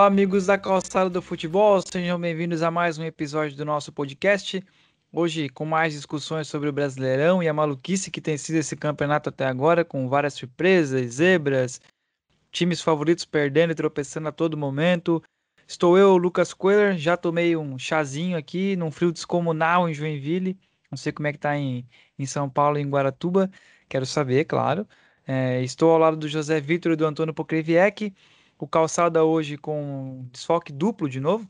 Olá, amigos da Calçada do Futebol, sejam bem-vindos a mais um episódio do nosso podcast. Hoje, com mais discussões sobre o Brasileirão e a maluquice que tem sido esse campeonato até agora, com várias surpresas, zebras, times favoritos perdendo e tropeçando a todo momento. Estou eu, Lucas Coelho, já tomei um chazinho aqui num frio descomunal em Joinville. Não sei como é que tá em, em São Paulo e em Guaratuba, quero saber, claro. É, estou ao lado do José Vitor e do Antônio Pokreviec. O Calçada hoje com desfoque duplo de novo.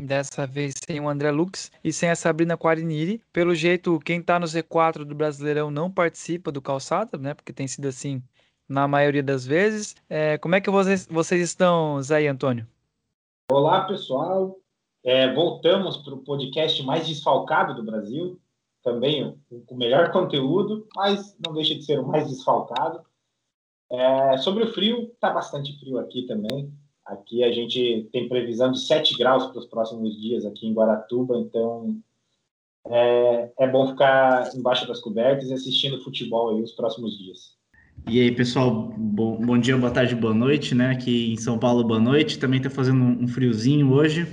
Dessa vez sem o André Lux e sem a Sabrina Quariniri. Pelo jeito, quem está no Z4 do Brasileirão não participa do Calçada, né? Porque tem sido assim na maioria das vezes. É, como é que vocês, vocês estão, Zé e Antônio? Olá, pessoal. É, voltamos para o podcast mais desfalcado do Brasil. Também com o melhor conteúdo, mas não deixa de ser o mais desfalcado. É, sobre o frio, está bastante frio aqui também. Aqui a gente tem previsão de 7 graus para os próximos dias aqui em Guaratuba, então é, é bom ficar embaixo das cobertas e assistindo futebol aí os próximos dias. E aí, pessoal, bom, bom dia, boa tarde, boa noite, né? Aqui em São Paulo, boa noite. Também está fazendo um friozinho hoje,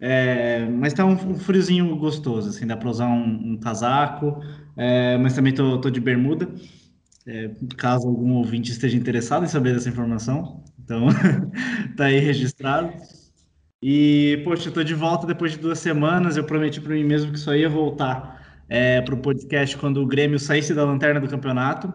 é, mas está um, um, friozinho gostoso, assim, dá para usar um, um casaco, é, mas também tô, tô de bermuda. É, caso algum ouvinte esteja interessado em saber dessa informação. Então, tá aí registrado. E, poxa, eu tô de volta depois de duas semanas. Eu prometi para mim mesmo que só ia voltar é, para o podcast quando o Grêmio saísse da lanterna do campeonato.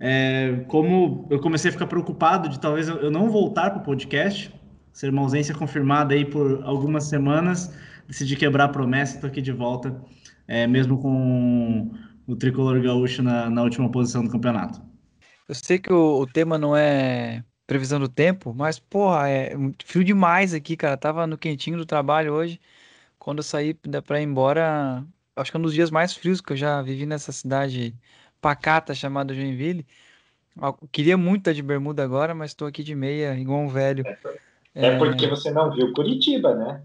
É, como eu comecei a ficar preocupado de talvez eu não voltar para o podcast, ser uma ausência confirmada aí por algumas semanas, decidi quebrar a promessa estou aqui de volta, é, mesmo com o tricolor gaúcho na, na última posição do campeonato. Eu sei que o, o, tema não é previsão do tempo, mas porra, é frio demais aqui, cara. Tava no quentinho do trabalho hoje. Quando eu saí para ir embora, acho que é um dos dias mais frios que eu já vivi nessa cidade pacata chamada Joinville. Eu queria muito estar de bermuda agora, mas estou aqui de meia, igual um velho. É, é porque você não viu Curitiba, né?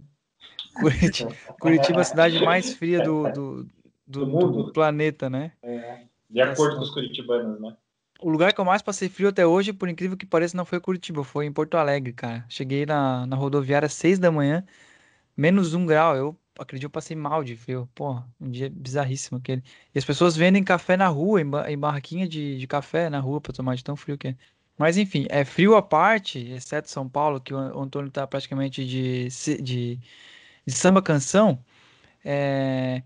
Curitiba, Curitiba é a cidade mais fria do, do, do, do, do planeta, né? É, de acordo com os curitibanos, né? O lugar que eu mais passei frio até hoje, por incrível que pareça, não foi Curitiba, foi em Porto Alegre, cara. Cheguei na, na rodoviária às seis da manhã, menos um grau. Eu acredito eu passei mal de frio. Pô, um dia bizarríssimo aquele. E as pessoas vendem café na rua, em, em barraquinha de, de café na rua para tomar de tão frio que é. Mas enfim, é frio à parte, exceto São Paulo, que o Antônio tá praticamente de, de, de samba canção. É...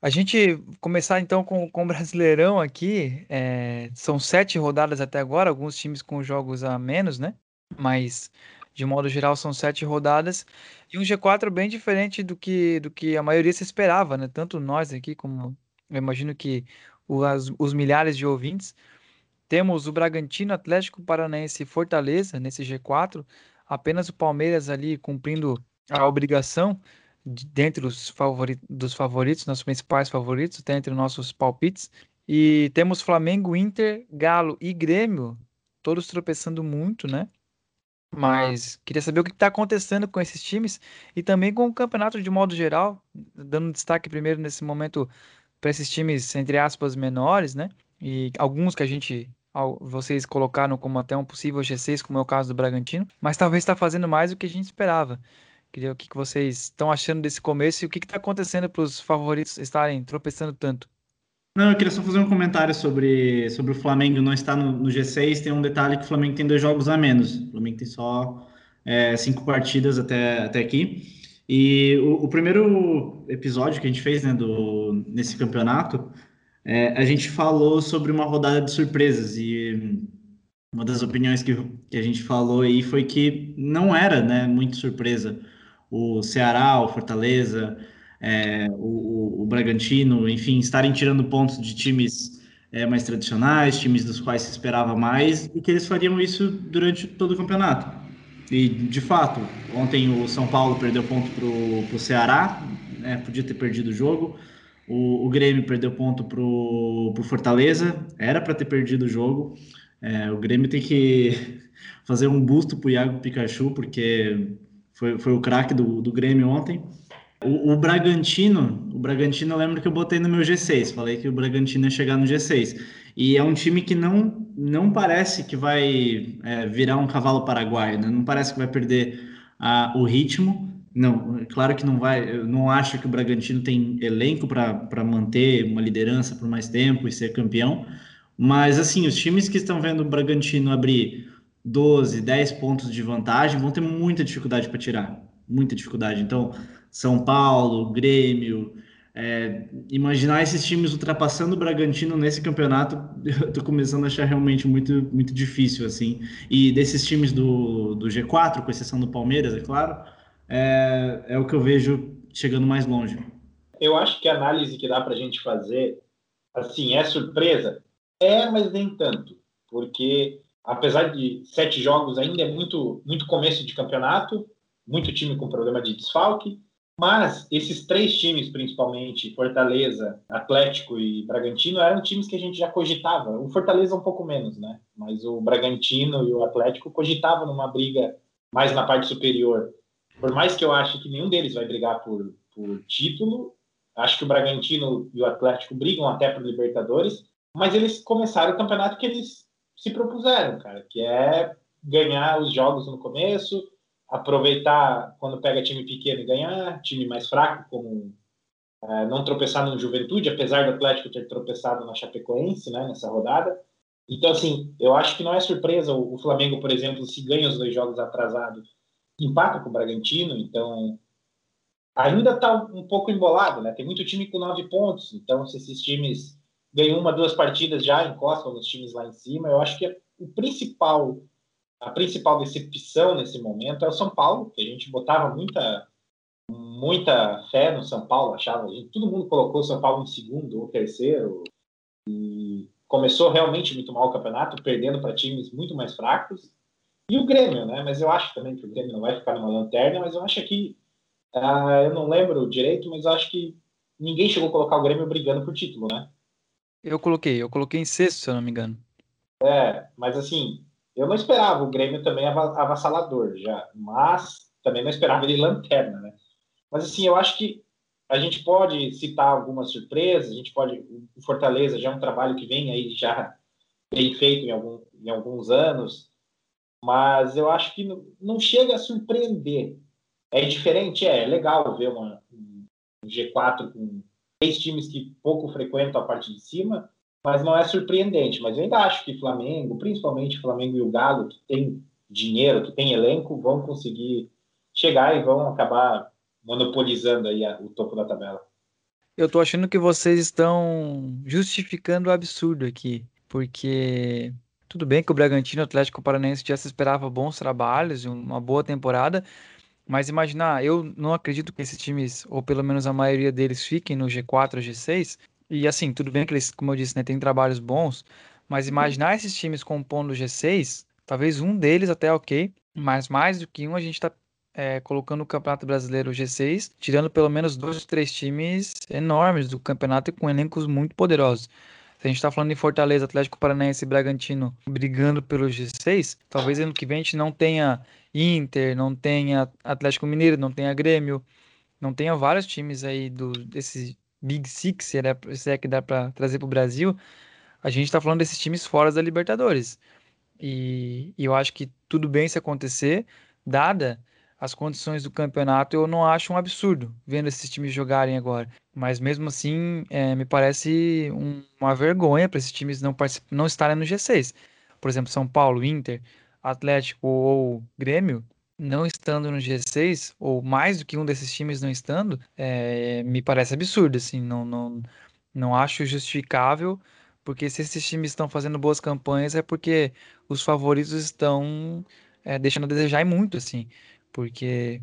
A gente começar então com, com o Brasileirão aqui. É, são sete rodadas até agora, alguns times com jogos a menos, né? Mas de modo geral são sete rodadas. E um G4 bem diferente do que, do que a maioria se esperava, né? Tanto nós aqui, como eu imagino que os, os milhares de ouvintes. Temos o Bragantino, Atlético Paranaense e Fortaleza nesse G4. Apenas o Palmeiras ali cumprindo a obrigação dentre os favoritos, dos favoritos, nossos principais favoritos, até entre nossos palpites. E temos Flamengo, Inter, Galo e Grêmio, todos tropeçando muito, né? Mas queria saber o que está acontecendo com esses times e também com o campeonato de modo geral, dando destaque primeiro nesse momento para esses times, entre aspas, menores, né? E alguns que a gente, vocês colocaram como até um possível G6, como é o caso do Bragantino, mas talvez está fazendo mais do que a gente esperava. Queria o que, vocês estão achando desse começo e o que está acontecendo para os favoritos estarem tropeçando tanto. Não, eu queria só fazer um comentário sobre, sobre o Flamengo não estar no, no G6. Tem um detalhe que o Flamengo tem dois jogos a menos. O Flamengo tem só é, cinco partidas até, até aqui. E o, o, primeiro episódio que a gente fez né, do, nesse campeonato, é, a gente falou sobre uma rodada de surpresas. E uma das opiniões que, que a gente falou aí foi que não era né, muito surpresa o Ceará, o Fortaleza, é, o, o, Bragantino, enfim, estarem tirando pontos de times é, mais tradicionais, times dos quais se esperava mais, e que eles fariam isso durante todo o campeonato. E, de fato, ontem o São Paulo perdeu ponto para o Ceará, né, podia ter perdido o jogo. O, o Grêmio perdeu ponto para o Fortaleza, era para ter perdido o jogo. É, o Grêmio tem que fazer um busto para o Iago Pikachu, porque foi, foi o craque do, do Grêmio ontem. O, o, Bragantino, o Bragantino eu lembro que eu botei no meu G6, falei que o Bragantino ia chegar no G6. E é um time que não, não parece que vai é, virar um cavalo paraguaio, né? não parece que vai perder a, o ritmo. Não, claro que não vai. Eu não acho que o Bragantino tem elenco para manter uma liderança por mais tempo e ser campeão. Mas assim, os times que estão vendo o Bragantino abrir 12, 10 pontos de vantagem vão ter muita dificuldade para tirar. Muita dificuldade. Então, São Paulo, Grêmio, é, imaginar esses times ultrapassando o Bragantino nesse campeonato, eu tô começando a achar realmente muito, muito difícil, assim. E desses times do, do G4, com exceção do Palmeiras, é claro, é, é o que eu vejo chegando mais longe. Eu acho que a análise que dá para a gente fazer, assim, é surpresa? É, mas nem tanto, porque apesar de sete jogos, ainda é muito, muito começo de campeonato, muito time com problema de desfalque, mas esses três times, principalmente Fortaleza, Atlético e Bragantino, eram times que a gente já cogitava. O Fortaleza um pouco menos, né? Mas o Bragantino e o Atlético cogitavam numa briga mais na parte superior. Por mais que eu ache que nenhum deles vai brigar por, por título, acho que o Bragantino e o Atlético brigam até por Libertadores, mas eles começaram o campeonato que eles se propuseram, cara, que é ganhar os jogos no começo, aproveitar quando pega time pequeno e ganhar, time mais fraco, como é, não tropeçar no Juventude, apesar do Atlético ter tropeçado na Chapecoense, né, nessa rodada. Então, assim, eu acho que não é surpresa o, Flamengo, por exemplo, se ganha os dois jogos atrasados, empata com o Bragantino, então ainda está um pouco embolado, né? Tem muito time com nove pontos, então se esses times ganham uma, duas partidas já encostam nos times lá em cima, eu acho que é o principal a principal decepção nesse momento é o São Paulo, que a gente botava muita muita fé no São Paulo, achava, todo mundo colocou o São Paulo em segundo ou terceiro e começou realmente muito mal o campeonato, perdendo para times muito mais fracos. E o Grêmio, né? Mas eu acho também que o Grêmio não vai ficar numa lanterna, mas eu acho que uh, eu não lembro direito, mas eu acho que ninguém chegou a colocar o Grêmio brigando por título, né? Eu coloquei, eu coloquei em sexto, se eu não me engano. É, mas assim, eu não esperava o Grêmio também avassalador já, mas também não esperava ele lanterna, né? Mas assim, eu acho que a gente pode citar algumas surpresas, a gente pode. O Fortaleza já é um trabalho que vem aí já bem feito em, algum, em alguns anos, mas eu acho que não, não chega a surpreender. É diferente, é, é legal ver uma, um G4 com três times que pouco frequentam a parte de cima, mas não é surpreendente. Mas eu ainda acho que Flamengo, principalmente Flamengo e o Galo, que tem dinheiro, que tem elenco, vão conseguir chegar e vão acabar monopolizando aí a, o topo da tabela. Eu tô achando que vocês estão justificando o absurdo aqui, porque tudo bem que o Bragantino Atlético Paranaense já se esperava bons trabalhos, uma boa temporada, mas imaginar, eu não acredito que esses times, ou pelo menos a maioria deles, fiquem no G4 ou G6, e assim, tudo bem que eles, como eu disse, né, tem trabalhos bons, mas imaginar esses times compondo o G6, talvez um deles até ok, mas mais do que um a gente está é, colocando o Campeonato Brasileiro G6, tirando pelo menos dois, três times enormes do campeonato e com elencos muito poderosos. Se a gente está falando em Fortaleza, Atlético Paranaense e Bragantino brigando pelo G6, talvez ano que vem a gente não tenha Inter, não tenha Atlético Mineiro, não tenha Grêmio, não tenha vários times aí do, desse Big Six, se é, se é que dá para trazer para o Brasil, a gente está falando desses times fora da Libertadores. E, e, eu acho que tudo bem se acontecer, dada as condições do campeonato, eu não acho um absurdo vendo esses times jogarem agora. Mas mesmo assim, é, me parece um, uma vergonha para esses times não, não estarem no G6. Por exemplo, São Paulo, Inter, Atlético ou Grêmio não estando no G6, ou mais do que um desses times não estando, é, me parece absurdo, assim, não, não, não acho justificável, porque se esses times estão fazendo boas campanhas é porque os favoritos estão é, deixando a desejar e muito, assim, porque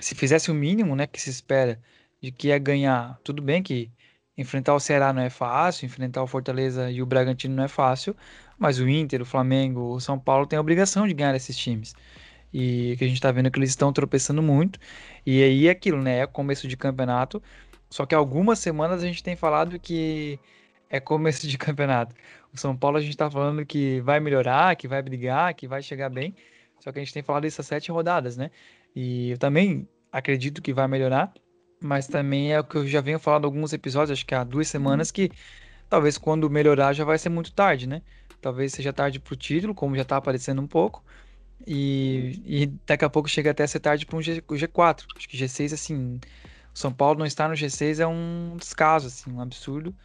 se fizesse o mínimo, né, que se espera de que é ganhar, tudo bem que enfrentar o Ceará não é fácil, enfrentar o Fortaleza e o Bragantino não é fácil, mas o Inter, o Flamengo, o São Paulo têm a obrigação de ganhar esses times e que a gente tá vendo que eles estão tropeçando muito. E aí é aquilo, né? É começo de campeonato. Só que algumas semanas a gente tem falado que é começo de campeonato. O São Paulo a gente tá falando que vai melhorar, que vai brigar, que vai chegar bem. Só que a gente tem falado essas sete rodadas, né? E eu também acredito que vai melhorar, mas também é o que eu já venho falando alguns episódios, acho que há duas semanas, que talvez quando melhorar já vai ser muito tarde, né? Talvez seja tarde pro título, como já tá aparecendo um pouco, E, e daqui a pouco chega até a ser tarde para um G, G4. Acho que G6, assim, o São Paulo não estar no G6 é um descaso, assim, um absurdo.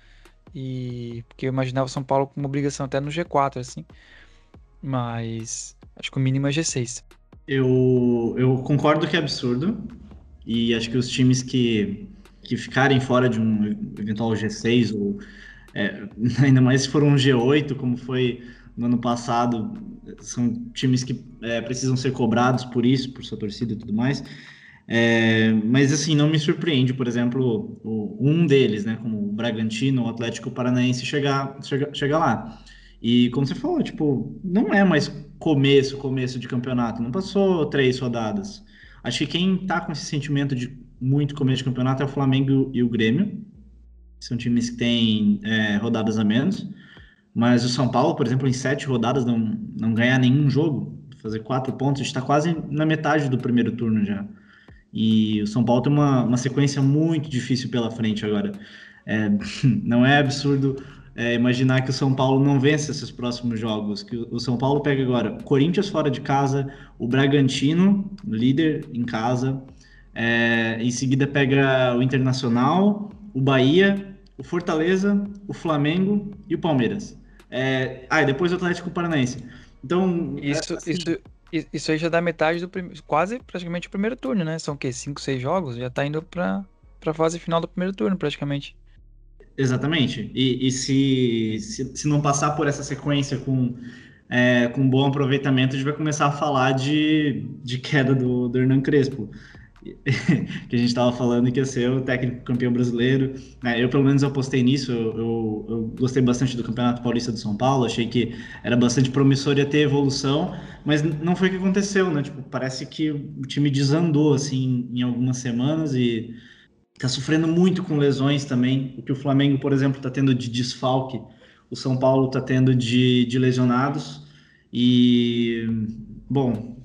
E porque eu imaginava o São Paulo com uma obrigação até no G4, assim. Mas acho que o mínimo é G6. Eu, eu concordo que é absurdo. E acho que os times que, que ficarem fora de um eventual G6, ou é, ainda mais se for um G8, como foi no ano passado, são times que é, precisam ser cobrados por isso, por sua torcida e tudo mais. É, mas assim, não me surpreende, por exemplo, o, um deles, né, como o Bragantino, o Atlético Paranaense, chegar, chegar, chegar lá. E como você falou, tipo, não é mais começo, começo de campeonato, não passou três rodadas. Acho que quem tá com esse sentimento de muito começo de campeonato é o Flamengo e o Grêmio. São times que têm é, rodadas a menos. Mas o São Paulo, por exemplo, em sete rodadas não, não ganhar nenhum jogo, fazer quatro pontos, está quase na metade do primeiro turno já. E o São Paulo tem uma, uma sequência muito difícil pela frente agora. É, não é absurdo é, imaginar que o São Paulo não vence esses próximos jogos. Que o São Paulo pega agora Corinthians fora de casa, o Bragantino, líder em casa. É, em seguida pega o Internacional, o Bahia, o Fortaleza, o Flamengo e o Palmeiras. É... Ah, e depois o Atlético Paranaense. Então. Isso, assim... isso, isso aí já dá metade do primeiro. Quase praticamente o primeiro turno, né? São o quê? Cinco, seis jogos? Já tá indo pra, pra fase final do primeiro turno, praticamente. Exatamente. E, e se, se, se, não passar por essa sequência com, é, com bom aproveitamento, a gente vai começar a falar de, de queda do, do Hernan Crespo. que a gente estava falando que ia ser o técnico campeão brasileiro. Né? Eu, pelo menos, apostei nisso. Eu, eu, eu, gostei bastante do Campeonato Paulista do São Paulo. Achei que era bastante promissor ia ter evolução, mas não foi o que aconteceu, né? Tipo, parece que o time desandou, assim, em algumas semanas e está sofrendo muito com lesões também. O que o Flamengo, por exemplo, está tendo de desfalque, o São Paulo está tendo de, de lesionados. E, bom,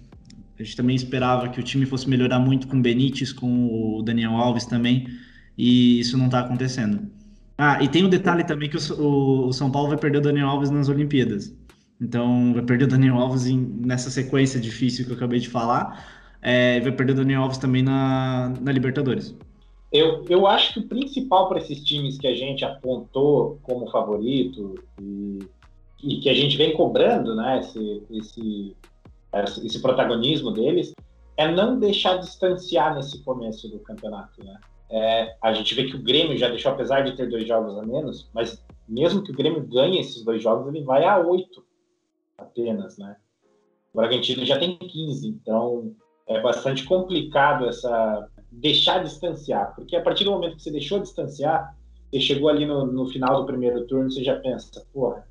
a gente também esperava que o time fosse melhorar muito com o Benítez, com o Daniel Alves também, e isso não está acontecendo. Ah, e tem o um detalhe também que o, o, São Paulo vai perder o Daniel Alves nas Olimpíadas. Então, vai perder o Daniel Alves em, nessa sequência difícil que eu acabei de falar. É, vai perder o Daniel Alves também na, na Libertadores. Eu, eu acho que o principal para esses times que a gente apontou como favorito e, e que a gente vem cobrando, né, esse, esse esse protagonismo deles, é não deixar distanciar nesse começo do campeonato, né? É, a gente vê que o Grêmio já deixou, apesar de ter dois jogos a menos, mas mesmo que o Grêmio ganhe esses dois jogos, ele vai a oito apenas, né? O Bragantino já tem 15, então é bastante complicado essa deixar distanciar, porque a partir do momento que você deixou distanciar, você chegou ali no, no final do primeiro turno, você já pensa, porra,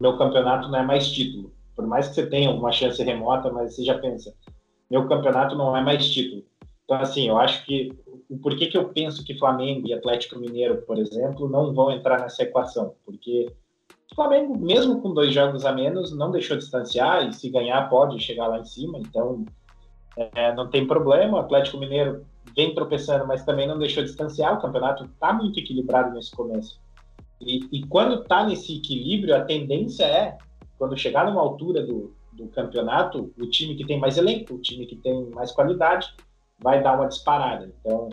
meu campeonato não é mais título. Por mais que você tenha uma chance remota, mas você já pensa, meu campeonato não é mais título. Então, assim, eu acho que o porquê que eu penso que Flamengo e Atlético Mineiro, por exemplo, não vão entrar nessa equação, porque o Flamengo, mesmo com dois jogos a menos, não deixou distanciar e se ganhar pode chegar lá em cima, então é, não tem problema. O Atlético Mineiro vem tropeçando, mas também não deixou distanciar. O campeonato está muito equilibrado nesse começo. E, e quando está nesse equilíbrio, a tendência é quando chegar numa altura do, do campeonato, o time que tem mais elenco, o time que tem mais qualidade, vai dar uma disparada. Então,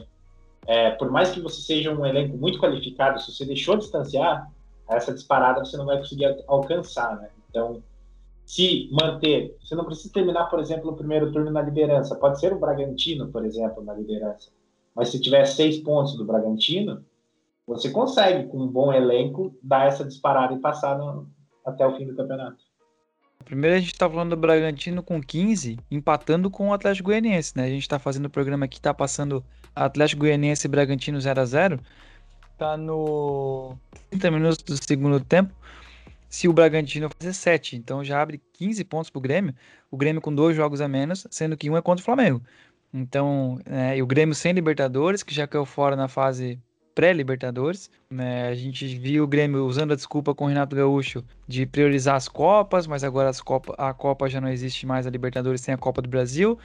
é, por mais que você seja um elenco muito qualificado, se você deixou distanciar, essa disparada você não vai conseguir alcançar, né? Então, se manter, você não precisa terminar, por exemplo, no primeiro turno na liderança. Pode ser o Bragantino, por exemplo, na liderança. Mas se tiver seis pontos do Bragantino, você consegue, com um bom elenco, dar essa disparada e passar no, até o fim do campeonato. Primeiro a gente está falando do Bragantino com 15, empatando com o Atlético Goianiense, né? A gente está fazendo o programa aqui, está passando Atlético Goianiense e Bragantino 0 a 0 Tá no 30 minutos do segundo tempo. Se o Bragantino fazer 7, então já abre 15 pontos para o Grêmio. O Grêmio com dois jogos a menos, sendo que um é contra o Flamengo. Então, é, e o Grêmio sem Libertadores, que já caiu fora na fase pré-Libertadores. Né? A gente viu o Grêmio usando a desculpa com o Renato Gaúcho de priorizar as Copas, mas agora Copa, a Copa já não existe mais, a Libertadores tem a Copa do Brasil.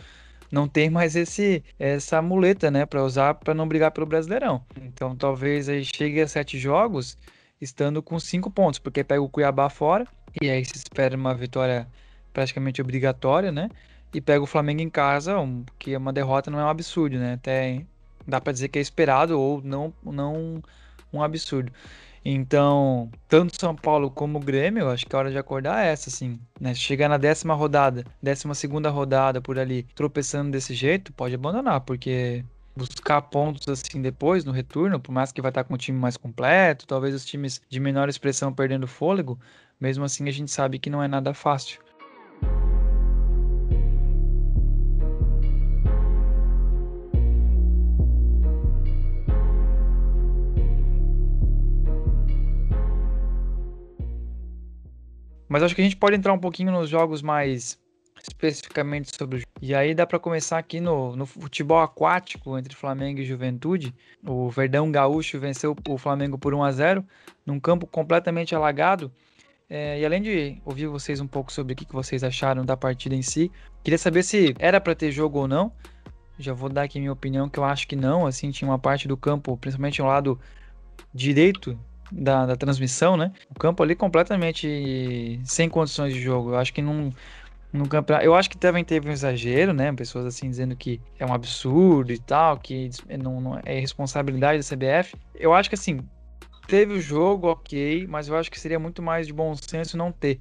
Não tem mais esse essa muleta, né, para usar para não brigar pelo Brasileirão. Então talvez aí chegue a sete jogos estando com cinco pontos, porque pega o Cuiabá fora e aí se espera uma vitória praticamente obrigatória, né? E pega o Flamengo em casa, um, que uma derrota não é um absurdo, né? Até dá para dizer que é esperado ou não, não um absurdo. Então, tanto São Paulo como o Grêmio, acho que a hora de acordar é essa, assim, né? Chegar na décima rodada, décima segunda rodada por ali, tropeçando desse jeito, pode abandonar, porque buscar pontos assim depois no retorno, por mais que vai estar com o time mais completo, talvez os times de menor expressão perdendo fôlego, mesmo assim a gente sabe que não é nada fácil. Mas acho que a gente pode entrar um pouquinho nos jogos mais especificamente sobre o E aí dá para começar aqui no, no futebol aquático entre Flamengo e Juventude. O Verdão Gaúcho venceu o Flamengo por 1 a 0 num campo completamente alagado. É, e além de ouvir vocês um pouco sobre o que vocês acharam da partida em si, queria saber se era para ter jogo ou não. Já vou dar aqui minha opinião que eu acho que não. Assim, tinha uma parte do campo, principalmente o lado direito da, da transmissão, né? O campo ali completamente sem condições de jogo. Eu acho que não. No campeonato, eu acho que também teve um exagero, né? Pessoas assim dizendo que é um absurdo e tal, que não, não é responsabilidade da CBF. Eu acho que assim, teve o jogo, ok, mas eu acho que seria muito mais de bom senso não ter,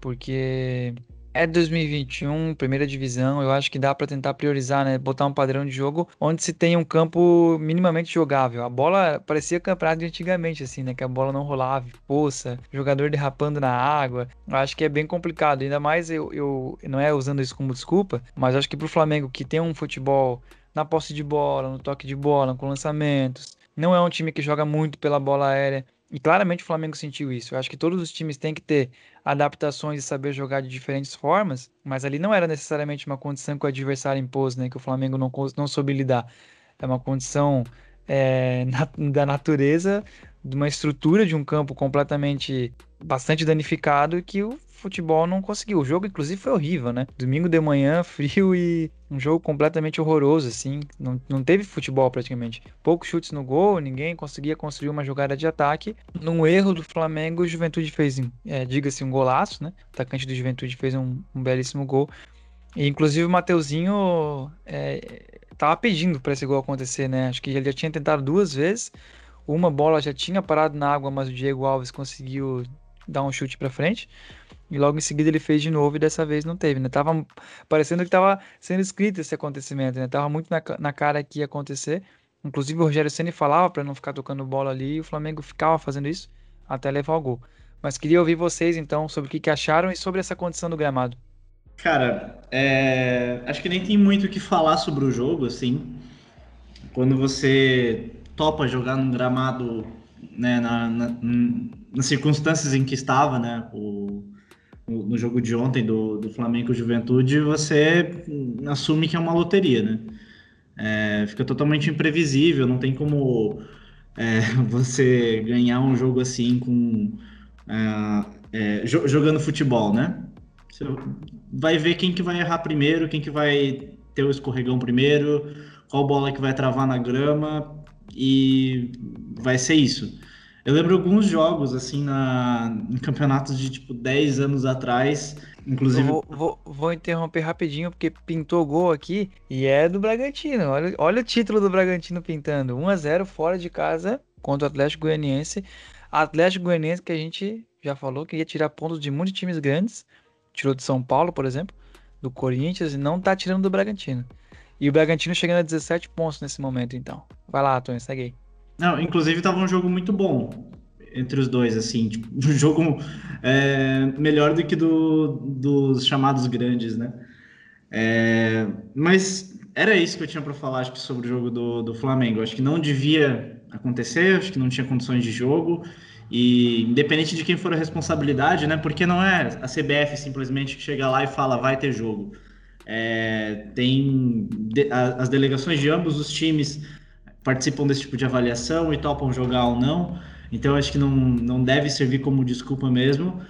porque é 2021, primeira divisão, eu acho que dá para tentar priorizar, né? Botar um padrão de jogo onde se tem um campo minimamente jogável. A bola parecia campeonato de antigamente, assim, né? Que a bola não rolava, poça, jogador derrapando na água. Eu acho que é bem complicado. Ainda mais eu, eu não é usando isso como desculpa, mas acho que pro Flamengo que tem um futebol na posse de bola, no toque de bola, com lançamentos, não é um time que joga muito pela bola aérea. E claramente o Flamengo sentiu isso. Eu acho que todos os times têm que ter adaptações e saber jogar de diferentes formas, mas ali não era necessariamente uma condição que o adversário impôs, né? Que o Flamengo não, não soube lidar. É uma condição é, na, da natureza, de uma estrutura de um campo completamente bastante danificado que o futebol não conseguiu. O jogo, inclusive, foi horrível, né? Domingo de manhã, frio e um jogo completamente horroroso, assim. Não, não teve futebol praticamente. Poucos chutes no gol, ninguém conseguia construir uma jogada de ataque. Num erro do Flamengo, o Juventude fez, é, diga-se, um golaço, né? O atacante do Juventude fez um, um belíssimo gol. E, inclusive, o Mateuzinho é, tava pedindo para esse gol acontecer, né? Acho que ele já tinha tentado duas vezes. Uma bola já tinha parado na água, mas o Diego Alves conseguiu dar um chute para frente. E logo em seguida ele fez de novo e dessa vez não teve, né? Tava parecendo que tava sendo escrito esse acontecimento, né? Tava muito na, na cara que ia acontecer. Inclusive o Rogério Ceni falava para não ficar tocando bola ali e o Flamengo ficava fazendo isso até levar o gol. Mas queria ouvir vocês então sobre o que, que acharam e sobre essa condição do gramado. Cara, é... acho que nem tem muito o que falar sobre o jogo, assim. Quando você topa jogar num gramado, né, na, na, nas circunstâncias em que estava, né, o, no, jogo de ontem do, do Flamengo Juventude, você assume que é uma loteria, né? É, fica totalmente imprevisível, não tem como é, você ganhar um jogo assim com é, é jogando futebol, né? Você vai ver quem que vai errar primeiro, quem que vai ter o escorregão primeiro, qual bola que vai travar na grama e vai ser isso. Eu lembro alguns jogos, assim, na, em campeonatos de, tipo, 10 anos atrás, inclusive... Vou, vou, vou, interromper rapidinho, porque pintou gol aqui, e é do Bragantino. Olha, olha o título do Bragantino pintando. 1 a 0 fora de casa contra o Atlético Goianiense. Atlético Goianiense que a gente já falou que ia tirar pontos de muitos times grandes. Tirou de São Paulo, por exemplo, do Corinthians, e não tá tirando do Bragantino. E o Bragantino chegando a 17 pontos nesse momento, então. Vai lá, Antônio, segue aí. Não, inclusive tava um jogo muito bom entre os dois, assim, tipo, um jogo é, melhor do que do, dos chamados grandes, né? É, mas era isso que eu tinha para falar, acho que sobre o jogo do, do Flamengo. Acho que não devia acontecer, acho que não tinha condições de jogo. E independente de quem for a responsabilidade, né? Porque não é a CBF simplesmente que chega lá e fala vai ter jogo. É, tem de, a, as delegações de ambos os times participam desse tipo de avaliação e topam jogar ou não. Então acho que não, não deve servir como desculpa mesmo.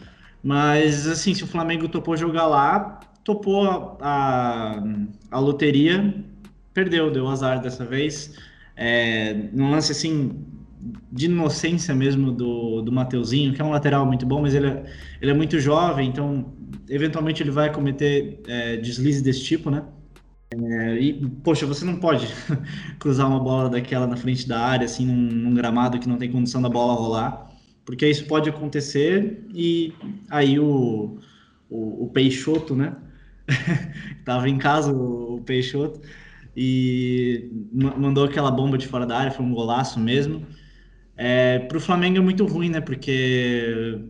Mas assim, se o Flamengo topou jogar lá, topou a, a loteria, perdeu, deu azar dessa vez. É, num lance assim de inocência mesmo do, do Mateuzinho, que é um lateral muito bom, mas ele é, ele é muito jovem, então eventualmente ele vai cometer é, deslize desse tipo, né? É, e, poxa, você não pode cruzar uma bola daquela na frente da área, assim, num, num, gramado que não tem condição da bola rolar, porque isso pode acontecer e aí o, o, o Peixoto, né? Tava em casa o, o Peixoto e mandou aquela bomba de fora da área, foi um golaço mesmo. É, para o Flamengo é muito ruim, né? Porque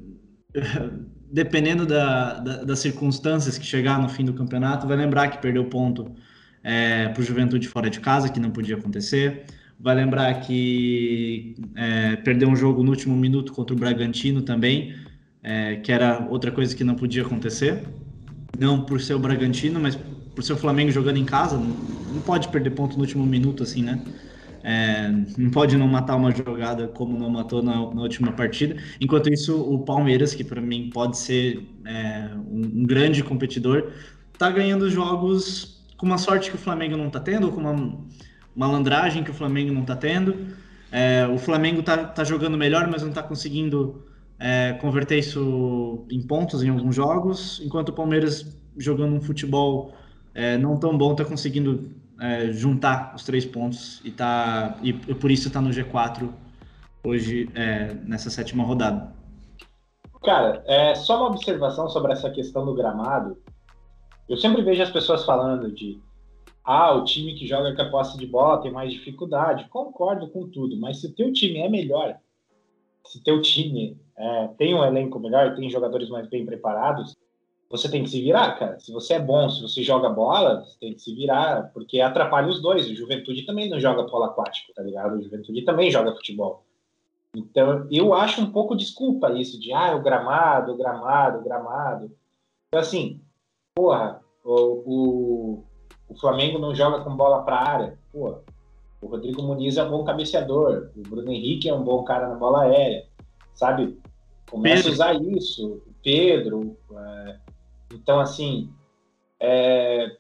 dependendo da, da, das circunstâncias que chegar no fim do campeonato, vai lembrar que perdeu ponto é, para o Juventude fora de casa, que não podia acontecer. Vai lembrar que é, perdeu um jogo no último minuto contra o Bragantino também, é, que era outra coisa que não podia acontecer. Não por ser o Bragantino, mas por ser o Flamengo jogando em casa. Não, pode perder ponto no último minuto, assim, né? É, não pode não matar uma jogada como não matou na, na última partida. Enquanto isso, o Palmeiras, que para mim pode ser é, um, um, grande competidor, está ganhando jogos com uma sorte que o Flamengo não está tendo, com uma malandragem que o Flamengo não está tendo. É, o Flamengo está tá jogando melhor, mas não está conseguindo é, converter isso em pontos em alguns jogos, enquanto o Palmeiras jogando um futebol é, não tão bom está conseguindo é, juntar os três pontos e, tá, e, e por isso está no G4 hoje, é, nessa sétima rodada. Cara, é, só uma observação sobre essa questão do gramado. Eu sempre vejo as pessoas falando de ah, o time que joga com a posse de bola tem mais dificuldade. Concordo com tudo, mas se o teu time é melhor, se teu time é, tem um elenco melhor, tem jogadores mais bem preparados, você tem que se virar, cara. Se você é bom, se você joga bola, você tem que se virar, porque atrapalha os dois. O Juventude também não joga polo aquático, tá ligado? O Juventude também joga futebol. Então, eu acho um pouco desculpa isso de, ah, o gramado, o gramado, o gramado. Então, assim, porra, o, o, o Flamengo não joga com bola pra área. Porra, o Rodrigo Muniz é um bom cabeceador, o Bruno Henrique é um bom cara na bola aérea, sabe? Começa Pedro. a usar isso. O Pedro, é, então, assim, é,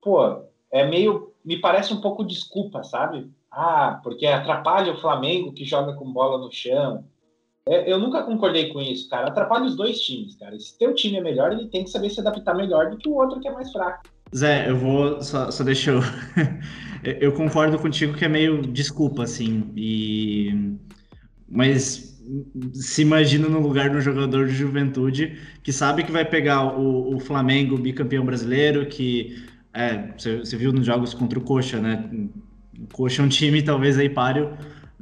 pô, é meio, me parece um pouco desculpa, sabe? Ah, porque atrapalha o Flamengo que joga com bola no chão. É, eu nunca concordei com isso, cara. Atrapalha os dois times, cara. Se teu time é melhor, ele tem que saber se adaptar melhor do que o outro que é mais fraco. Zé, eu vou. Só, só deixa eu. eu concordo contigo que é meio desculpa, assim. E. Mas se imagina no lugar do jogador de juventude que sabe que vai pegar o, o Flamengo bicampeão brasileiro, que é, você, viu nos jogos contra o Coxa, né? O Coxa é um time talvez aí páreo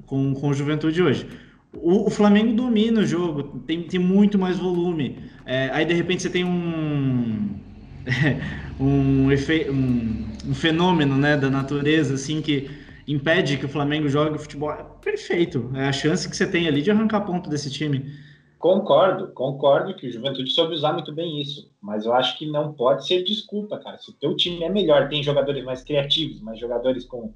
com, com o Juventude hoje. O, o, Flamengo domina o jogo, tem, tem muito mais volume. É, aí de repente você tem um um, efe, um, um fenômeno né, da natureza assim que impede que o Flamengo jogue futebol, é perfeito. É a chance que você tem ali de arrancar ponto desse time. Concordo, concordo que o Juventude soube usar muito bem isso, mas eu acho que não pode ser desculpa, cara. Se o teu time é melhor, tem jogadores mais criativos, mais jogadores com,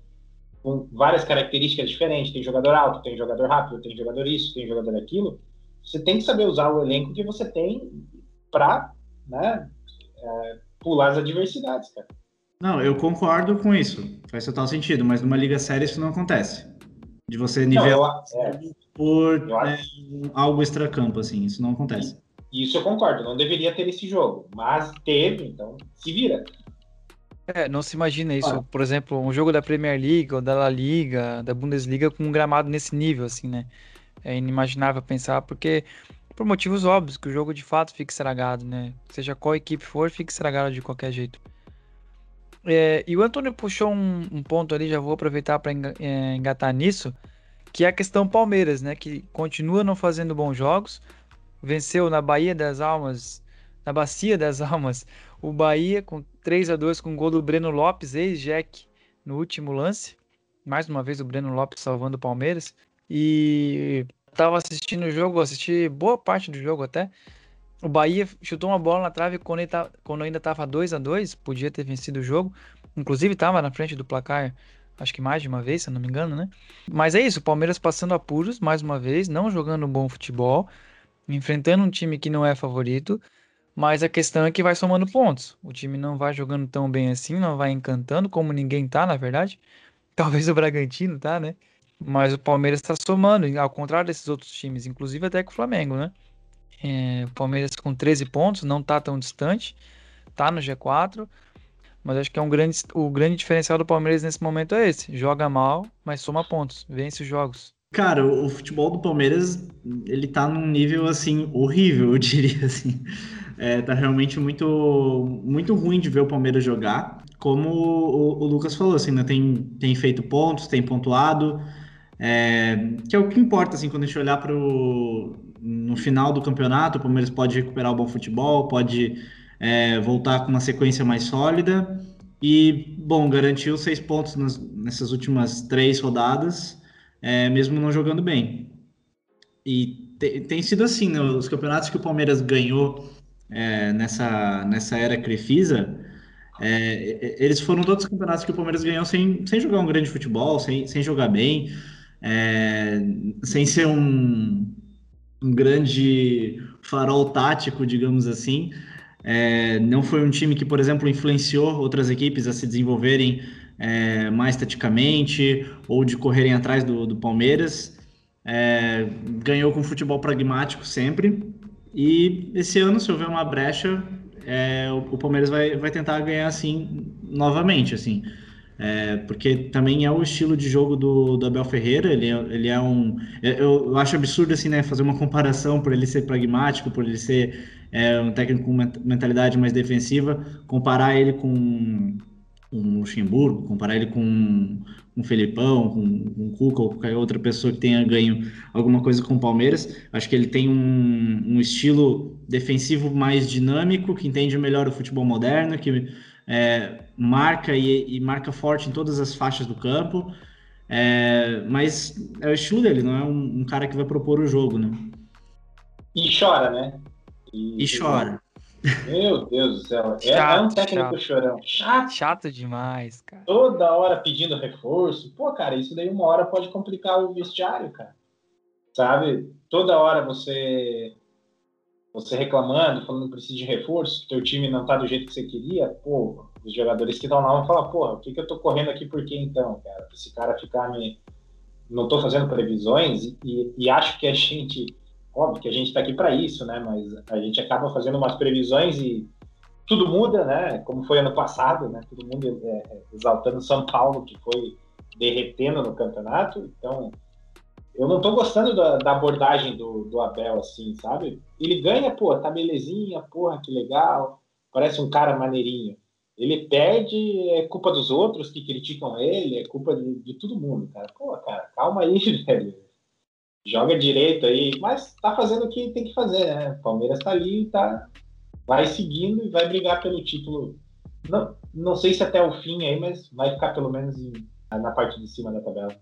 com várias características diferentes, tem jogador alto, tem jogador rápido, tem jogador isso, tem jogador aquilo, você tem que saber usar o elenco que você tem para né, é, pular as adversidades, cara. Não, eu concordo com isso. Faz total sentido, mas numa liga séria isso não acontece. De você nivelar é, por é, algo extracampo, assim, isso não acontece. Isso eu concordo, não deveria ter esse jogo, mas teve, então se vira. É, não se imagina isso, ah. por exemplo, um jogo da Premier League ou da La Liga, da Bundesliga com um gramado nesse nível, assim, né? É inimaginável pensar, porque por motivos óbvios, que o jogo de fato fica estragado, né? Seja qual equipe for, fica estragado de qualquer jeito. É, e o Antônio puxou um, um, ponto ali, já vou aproveitar para é, engatar nisso, que é a questão Palmeiras, né? Que continua não fazendo bons jogos, venceu na Bahia das Almas, na Bacia das Almas, o Bahia com 3 a 2 com o gol do Breno Lopes, ex-Jack, no último lance. Mais uma vez o Breno Lopes salvando o Palmeiras. E tava assistindo o jogo, assisti boa parte do jogo até. O Bahia chutou uma bola na trave quando, tá, quando ainda estava 2 a 2 podia ter vencido o jogo. Inclusive estava na frente do placar, acho que mais de uma vez, se eu não me engano, né? Mas é isso, o Palmeiras passando apuros mais uma vez, não jogando um bom futebol, enfrentando um time que não é favorito, mas a questão é que vai somando pontos. O time não vai jogando tão bem assim, não vai encantando, como ninguém tá, na verdade. Talvez o Bragantino tá, né? Mas o Palmeiras está somando, ao contrário desses outros times, inclusive até com o Flamengo, né? É, o Palmeiras com 13 pontos, não está tão distante, está no G4, mas acho que é um grande, o grande diferencial do Palmeiras nesse momento é esse: joga mal, mas soma pontos, vence os jogos. Cara, o futebol do Palmeiras, ele tá num nível, assim, horrível, eu diria, assim. É, tá realmente muito, muito ruim de ver o Palmeiras jogar. Como o, o Lucas falou, assim, né, tem, tem feito pontos, tem pontuado, é, que é o que importa, assim, quando a gente olhar para no final do campeonato, o Palmeiras pode recuperar o bom futebol, pode é, voltar com uma sequência mais sólida e, bom, garantiu seis pontos nas, nessas últimas três rodadas, é, mesmo não jogando bem. E te, tem sido assim, né? os campeonatos que o Palmeiras ganhou é, nessa, nessa era Crefisa, é, eles foram todos os campeonatos que o Palmeiras ganhou sem, sem jogar um grande futebol, sem, sem jogar bem, é, sem ser um, um grande farol tático, digamos assim. É, não foi um time que, por exemplo, influenciou outras equipes a se desenvolverem é, mais taticamente ou de correrem atrás do, do Palmeiras. É, ganhou com futebol pragmático sempre. E esse ano, se houver uma brecha, é, o, o, Palmeiras vai, vai tentar ganhar assim novamente, assim. É, porque também é o estilo de jogo do, do Abel Ferreira, ele é, ele é um... Eu, eu acho absurdo, assim, né, fazer uma comparação por ele ser pragmático, por ele ser é, um técnico com mentalidade mais defensiva, comparar ele com um Luxemburgo, comparar ele com um Felipão, com um Cuca ou qualquer outra pessoa que tenha ganho alguma coisa com o Palmeiras. Acho que ele tem um, um estilo defensivo mais dinâmico, que entende melhor o futebol moderno, que é, marca e, e, marca forte em todas as faixas do campo. É, mas é o estilo dele, não é um, um, cara que vai propor o jogo, né? E chora, né? E, e chora. Meu Deus do céu. É, chato, é um técnico chato. chorão. Chato. Chato demais, cara. Toda hora pedindo reforço. Pô, cara, isso daí uma hora pode complicar o vestiário, cara. Sabe? Toda hora você você reclamando, falando que precisa de reforço, que teu time não tá do jeito que você queria, pô, os jogadores que estão lá vão falar, porra, o que que eu tô correndo aqui por quê então, cara? Pra esse cara ficar me... Não tô fazendo previsões e, e, e acho que a gente Óbvio que a gente está aqui para isso, né? Mas a gente acaba fazendo umas previsões e tudo muda, né? Como foi ano passado, né? Todo mundo é, é exaltando São Paulo, que foi derretendo no campeonato. Então, eu não estou gostando da, da, abordagem do, do Abel, assim, sabe? Ele ganha, pô, tá belezinha, porra, que legal, parece um cara maneirinho. Ele perde, é culpa dos outros que criticam ele, é culpa de, de todo mundo, cara. Pô, cara, calma aí, velho joga direito aí, mas tá fazendo o que tem que fazer, né? O Palmeiras tá ali, tá, vai seguindo e vai brigar pelo título. Não, não sei se até o fim aí, mas vai ficar pelo menos em, na parte de cima da tabela.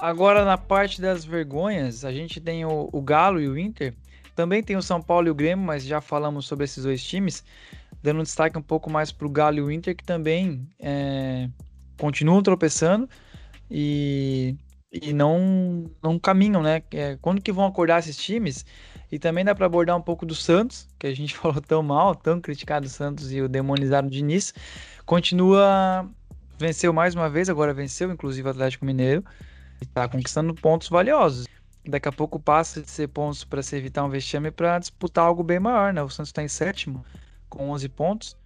Agora, na parte das vergonhas, a gente tem o, o, Galo e o Inter. Também tem o São Paulo e o Grêmio, mas já falamos sobre esses dois times. Dando um destaque um pouco mais para o Galo e o Inter, que também é, continuam tropeçando e, e não, não caminham, né? É, quando que vão acordar esses times? E também dá para abordar um pouco do Santos, que a gente falou tão mal, tão criticado o Santos e o demonizado de Diniz. Continua, venceu mais uma vez, agora venceu, inclusive o Atlético Mineiro está conquistando pontos valiosos. Daqui a pouco passa de ser pontos para se evitar um vexame para disputar algo bem maior, né? O Santos está em sétimo com 11 pontos.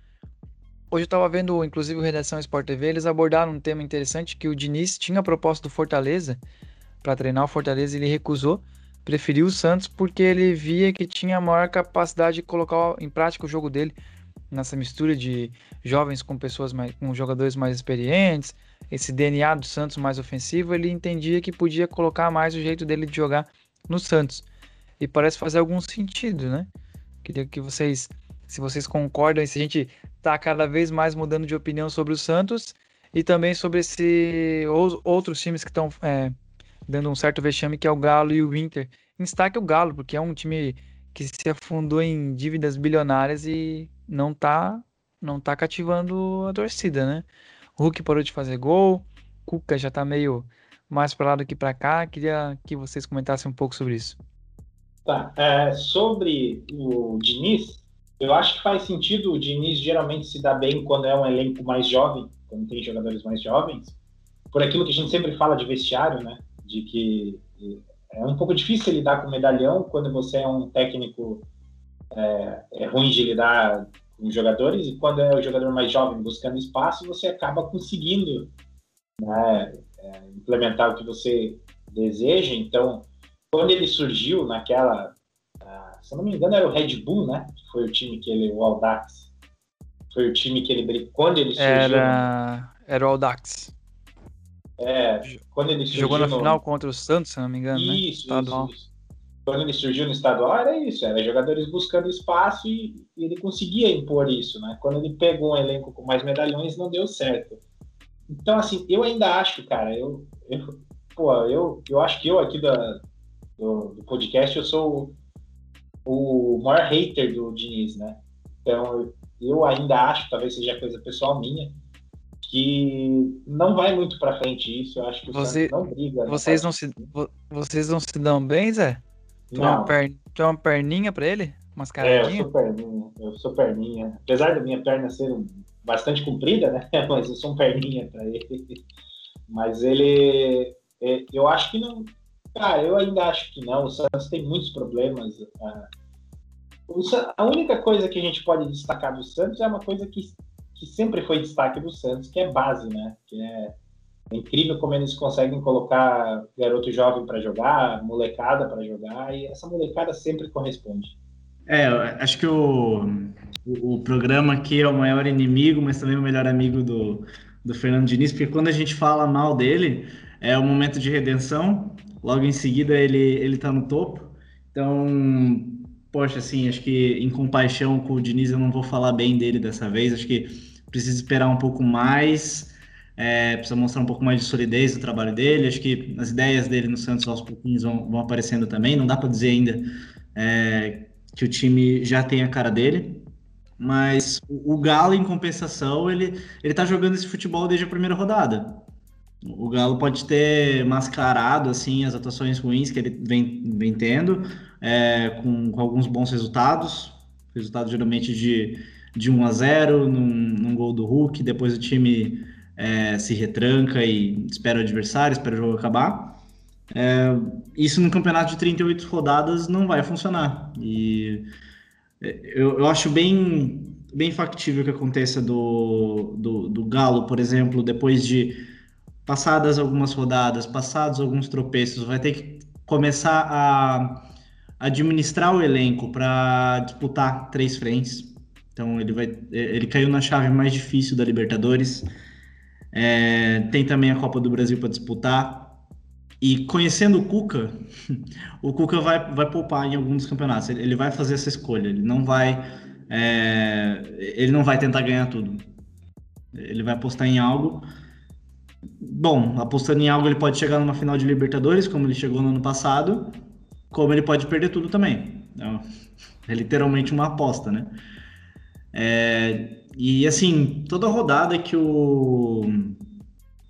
Hoje eu estava vendo, inclusive, o Redação Sport TV, eles abordaram um tema interessante que o Diniz tinha proposta do Fortaleza para treinar o Fortaleza e ele recusou, preferiu o Santos porque ele via que tinha maior capacidade de colocar em prática o jogo dele nessa mistura de jovens com pessoas mais, com jogadores mais experientes, esse DNA do Santos mais ofensivo, ele entendia que podia colocar mais o jeito dele de jogar no Santos. E parece fazer algum sentido, né? Queria que vocês, se vocês concordam, se a gente tá cada vez mais mudando de opinião sobre o Santos e também sobre esse outros times que estão é, dando um certo vexame, que é o Galo e o Inter. Em destaque o Galo, porque é um time que se afundou em dívidas bilionárias e não tá não tá cativando a torcida, né? Hulk parou de fazer gol, Cuca já tá meio mais para lá do que para cá. Queria que vocês comentassem um pouco sobre isso. Tá. É, sobre o Diniz, eu acho que faz sentido o Diniz geralmente se dá bem quando é um elenco mais jovem, quando tem jogadores mais jovens, por aquilo que a gente sempre fala de vestiário, né? De que é um pouco difícil lidar com medalhão quando você é um técnico é, é ruim de lidar com jogadores, e quando é o jogador mais jovem buscando espaço, você acaba conseguindo né, é, implementar o que você deseja. Então, quando ele surgiu naquela, uh, se eu não me engano, era o Red Bull, né? Que foi o time que ele, o Audax, foi o time que ele brigou. Quando ele surgiu. Era, era o Audax. É, quando ele surgiu. Jogou na no... final contra o Santos, se não me engano. Né? Isso, né? isso, isso. Quando ele surgiu no estadual, era isso, era jogadores buscando espaço e, e ele conseguia impor isso, né? Quando ele pegou um elenco com mais medalhões, não deu certo. Então, assim, eu ainda acho, cara, eu, eu, pô, eu, eu acho que eu aqui da, do, do podcast, eu sou o, o maior hater do Diniz, né? Então, eu ainda acho, talvez seja coisa pessoal minha, que não vai muito para frente isso. Eu acho que o Você, não briga. Vocês não, se, vocês não se dão bem, Zé? Tem uma, per, tem uma perninha para ele? Mascaradinha? É, eu sou perninha. Eu sou perninha. Apesar da minha perna ser bastante comprida, né? Mas eu sou um perninha para ele. Mas ele, é, eu acho que não. Cara, eu ainda acho que não. O Santos tem muitos problemas. Ah, a única coisa que a gente pode destacar do Santos é uma coisa que, que sempre foi destaque do Santos, que é base, né? Que é, é incrível como eles conseguem colocar garoto jovem para jogar, molecada para jogar, e essa molecada sempre corresponde. É, acho que o, o, programa aqui é o maior inimigo, mas também o melhor amigo do, do Fernando Diniz, porque quando a gente fala mal dele, é o momento de redenção, logo em seguida ele, ele tá no topo. Então, poxa, assim, acho que em compaixão com o Diniz eu não vou falar bem dele dessa vez, acho que precisa esperar um pouco mais, é, precisa mostrar um pouco mais de solidez do trabalho dele, acho que as ideias dele no Santos aos pouquinhos vão, vão aparecendo também, não dá para dizer ainda é, que o time já tem a cara dele, mas o, Galo, em compensação, ele, ele tá jogando esse futebol desde a primeira rodada. O Galo pode ter mascarado assim as atuações ruins que ele vem, vem tendo, é, com, com, alguns bons resultados, resultados geralmente de, de 1 a 0 num, num gol do Hulk, depois o time é, se retranca e espera o adversário, espera o jogo acabar. É, isso no campeonato de 38 rodadas não vai funcionar. E é, eu, eu acho bem, bem factível que aconteça do, do, do Galo, por exemplo, depois de passadas algumas rodadas, passados alguns tropeços, vai ter que começar a administrar o elenco para disputar três frentes. Então ele vai, ele caiu na chave mais difícil da Libertadores. É, tem também a Copa do Brasil para disputar. E conhecendo o Cuca, o Cuca vai, vai poupar em alguns campeonatos. Ele, ele vai fazer essa escolha. Ele não vai, é, ele não vai tentar ganhar tudo. Ele vai apostar em algo. Bom, apostando em algo, ele pode chegar numa final de Libertadores, como ele chegou no ano passado, como ele pode perder tudo também. Então, é literalmente uma aposta, né? É, e assim, toda rodada que o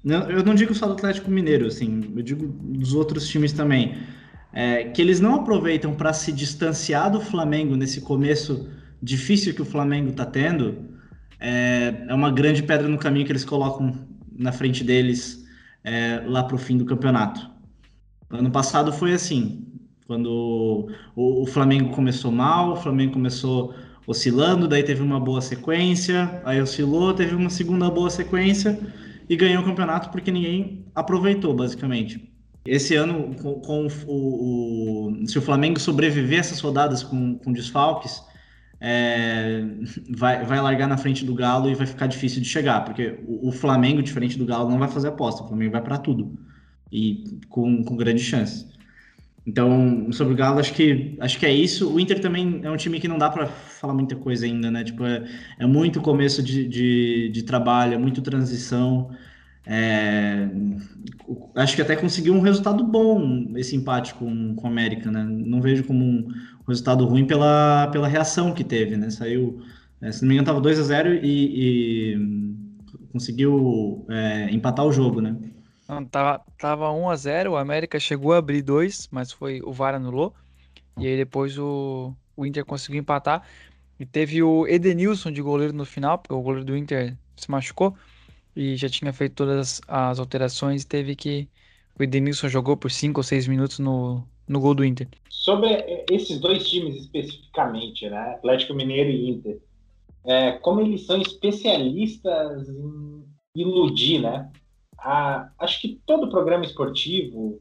eu não digo só do Atlético Mineiro, assim, eu digo dos outros times também. É, que eles não aproveitam para se distanciar do Flamengo nesse começo difícil que o Flamengo está tendo, é, é, uma grande pedra no caminho que eles colocam na frente deles é, lá para o fim do campeonato. Ano passado foi assim, quando o, o Flamengo começou mal, o Flamengo começou oscilando, daí teve uma boa sequência, aí oscilou, teve uma segunda boa sequência e ganhou o campeonato porque ninguém aproveitou, basicamente. Esse ano, com, com o, o, se o Flamengo sobreviver essas rodadas com, com desfalques, é, vai, vai largar na frente do Galo e vai ficar difícil de chegar, porque o, o Flamengo, diferente do Galo, não vai fazer aposta, o Flamengo vai para tudo e com, com grande chance. Então, sobre o Galo, acho que, acho que é isso. O Inter também é um time que não dá para falar muita coisa ainda, né? Tipo, é, é muito começo de, de, de, trabalho, é muito transição. É, acho que até conseguiu um resultado bom esse empate com, com o América, né? Não vejo como um resultado ruim pela, pela reação que teve, né? Saiu, é, se não me engano, estava 2 a 0 e, e conseguiu é, empatar o jogo, né? Não, tava, tava 1 a 0 o América chegou a abrir dois, mas foi o VAR anulou. E aí depois o, o Inter conseguiu empatar. E teve o Edenilson de goleiro no final, porque o goleiro do Inter se machucou e já tinha feito todas as alterações e teve que. O Edenilson jogou por 5 ou 6 minutos no, no gol do Inter. Sobre eh, esses dois times especificamente, né? Atlético Mineiro e Inter, é, como eles são especialistas em iludir, né? A, acho que todo programa esportivo,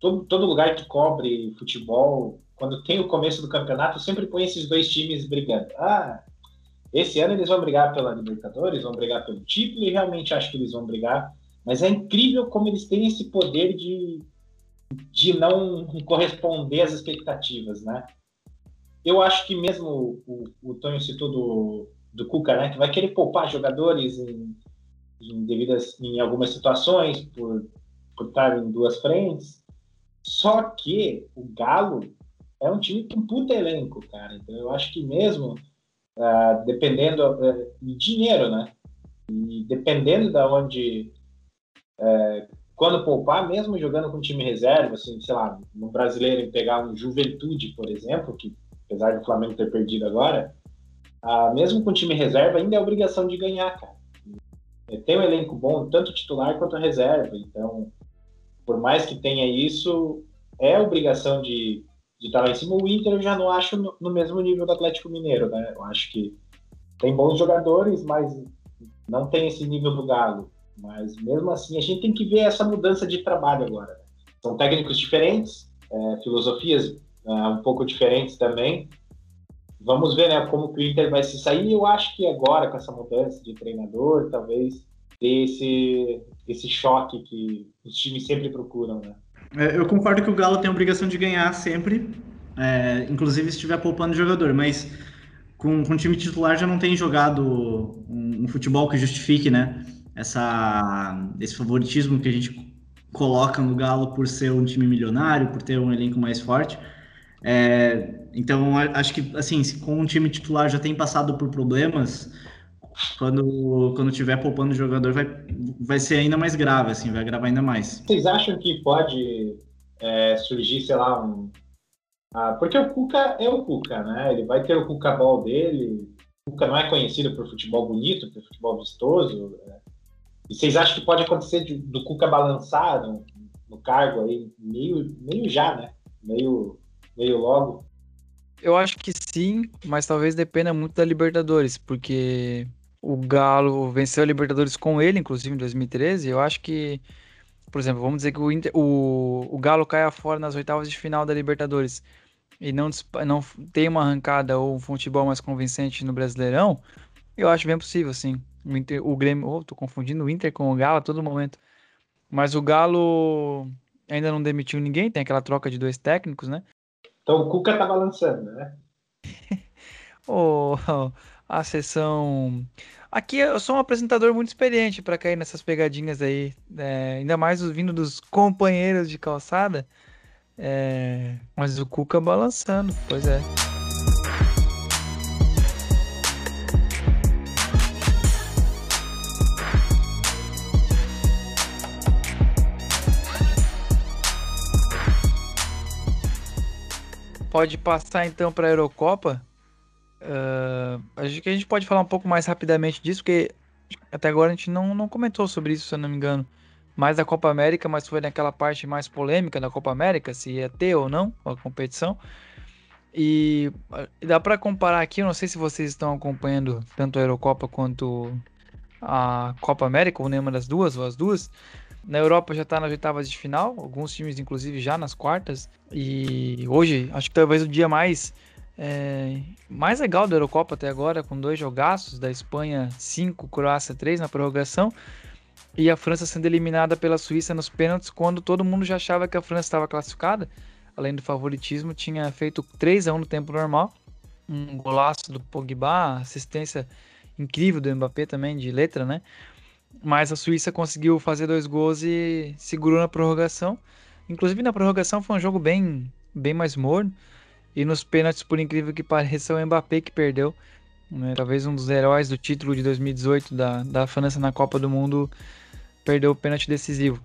todo, todo lugar que cobre futebol, quando tem o começo do campeonato, sempre põe esses dois times brigando. Ah, esse ano eles vão brigar pela Libertadores, vão brigar pelo título, e realmente acho que eles vão brigar. Mas é incrível como eles têm esse poder de, de não corresponder às expectativas, né? Eu acho que mesmo o, o Tonho citou do, do Cuca, né, que vai querer poupar jogadores em, em, devidas, em algumas situações, por, por estar em duas frentes. Só que o Galo é um time com puta elenco, cara. Então eu acho que mesmo uh, dependendo uh, de dinheiro, né? E dependendo da onde uh, quando poupar, mesmo jogando com time reserva, assim, sei lá, no brasileiro pegar um Juventude, por exemplo, que apesar do Flamengo ter perdido agora, uh, mesmo com time reserva, ainda é obrigação de ganhar, cara. Tem um elenco bom, tanto titular quanto reserva, então, por mais que tenha isso, é obrigação de de estar lá em cima. O Inter eu já não acho no, no, mesmo nível do Atlético Mineiro, né? Eu acho que tem bons jogadores, mas não tem esse nível do Galo. Mas mesmo assim, a gente tem que ver essa mudança de trabalho agora. São técnicos diferentes, é, filosofias é, um pouco diferentes também. Vamos ver né, como o Inter vai se sair. Eu acho que agora, com essa mudança de treinador, talvez dê esse, esse choque que os times sempre procuram, né? É, eu concordo que o Galo tem a obrigação de ganhar sempre, é, inclusive se estiver poupando jogador, mas com, com o time titular já não tem jogado um, um, futebol que justifique, né? Essa, esse favoritismo que a gente coloca no Galo por ser um time milionário, por ter um elenco mais forte. É, então, acho que, assim, com um time titular já tem passado por problemas, quando, quando tiver poupando o jogador, vai, vai ser ainda mais grave, assim, vai gravar ainda mais. Vocês acham que pode é, surgir, sei lá, um. Ah, porque o Cuca é o Cuca, né? Ele vai ter o Cuca Ball dele. O Cuca não é conhecido por futebol bonito, por futebol vistoso. Né? E vocês acham que pode acontecer de, do Cuca balançar no, no, cargo aí, meio, meio já, né? Meio, meio logo? Eu acho que sim, mas talvez dependa muito da Libertadores, porque o Galo venceu a Libertadores com ele, inclusive em 2013. Eu acho que, por exemplo, vamos dizer que o, Inter, o, o Galo caia fora nas oitavas de final da Libertadores e não, não tem uma arrancada ou um futebol mais convincente no Brasileirão, eu acho bem possível, sim. O, Inter, o Grêmio, oh, tô confundindo o Inter com o Galo a todo momento. Mas o Galo ainda não demitiu ninguém, tem aquela troca de dois técnicos, né? Então o Cuca tá balançando, né? oh, a sessão. Aqui eu sou um apresentador muito experiente para cair nessas pegadinhas aí, é, ainda mais vindo dos companheiros de calçada. É, mas o Cuca balançando, pois é. Pode passar então para a Eurocopa. Uh, acho que a gente pode falar um pouco mais rapidamente disso, porque até agora a gente não, não comentou sobre isso, se eu não me engano. Mais da Copa América, mas foi naquela parte mais polêmica da Copa América, se ia ter ou não a competição. E dá para comparar aqui, eu não sei se vocês estão acompanhando tanto a Eurocopa quanto a Copa América, ou nenhuma das duas, ou as duas. Na Europa já está nas oitavas de final, alguns times inclusive já nas quartas. E hoje, acho que talvez o dia mais é, mais legal da Eurocopa até agora, com dois jogaços, da Espanha 5, Croácia 3 na prorrogação, e a França sendo eliminada pela Suíça nos pênaltis, quando todo mundo já achava que a França estava classificada, além do favoritismo, tinha feito 3 a 1 no tempo normal, um golaço do Pogba, assistência incrível do Mbappé também, de letra, né? Mas a Suíça conseguiu fazer dois gols e segurou na prorrogação. Inclusive na prorrogação foi um jogo bem, bem mais morno. E nos pênaltis, por incrível que pareça, o Mbappé que perdeu. Né? Talvez um dos heróis do título de 2018 da, da França na Copa do Mundo perdeu o pênalti decisivo.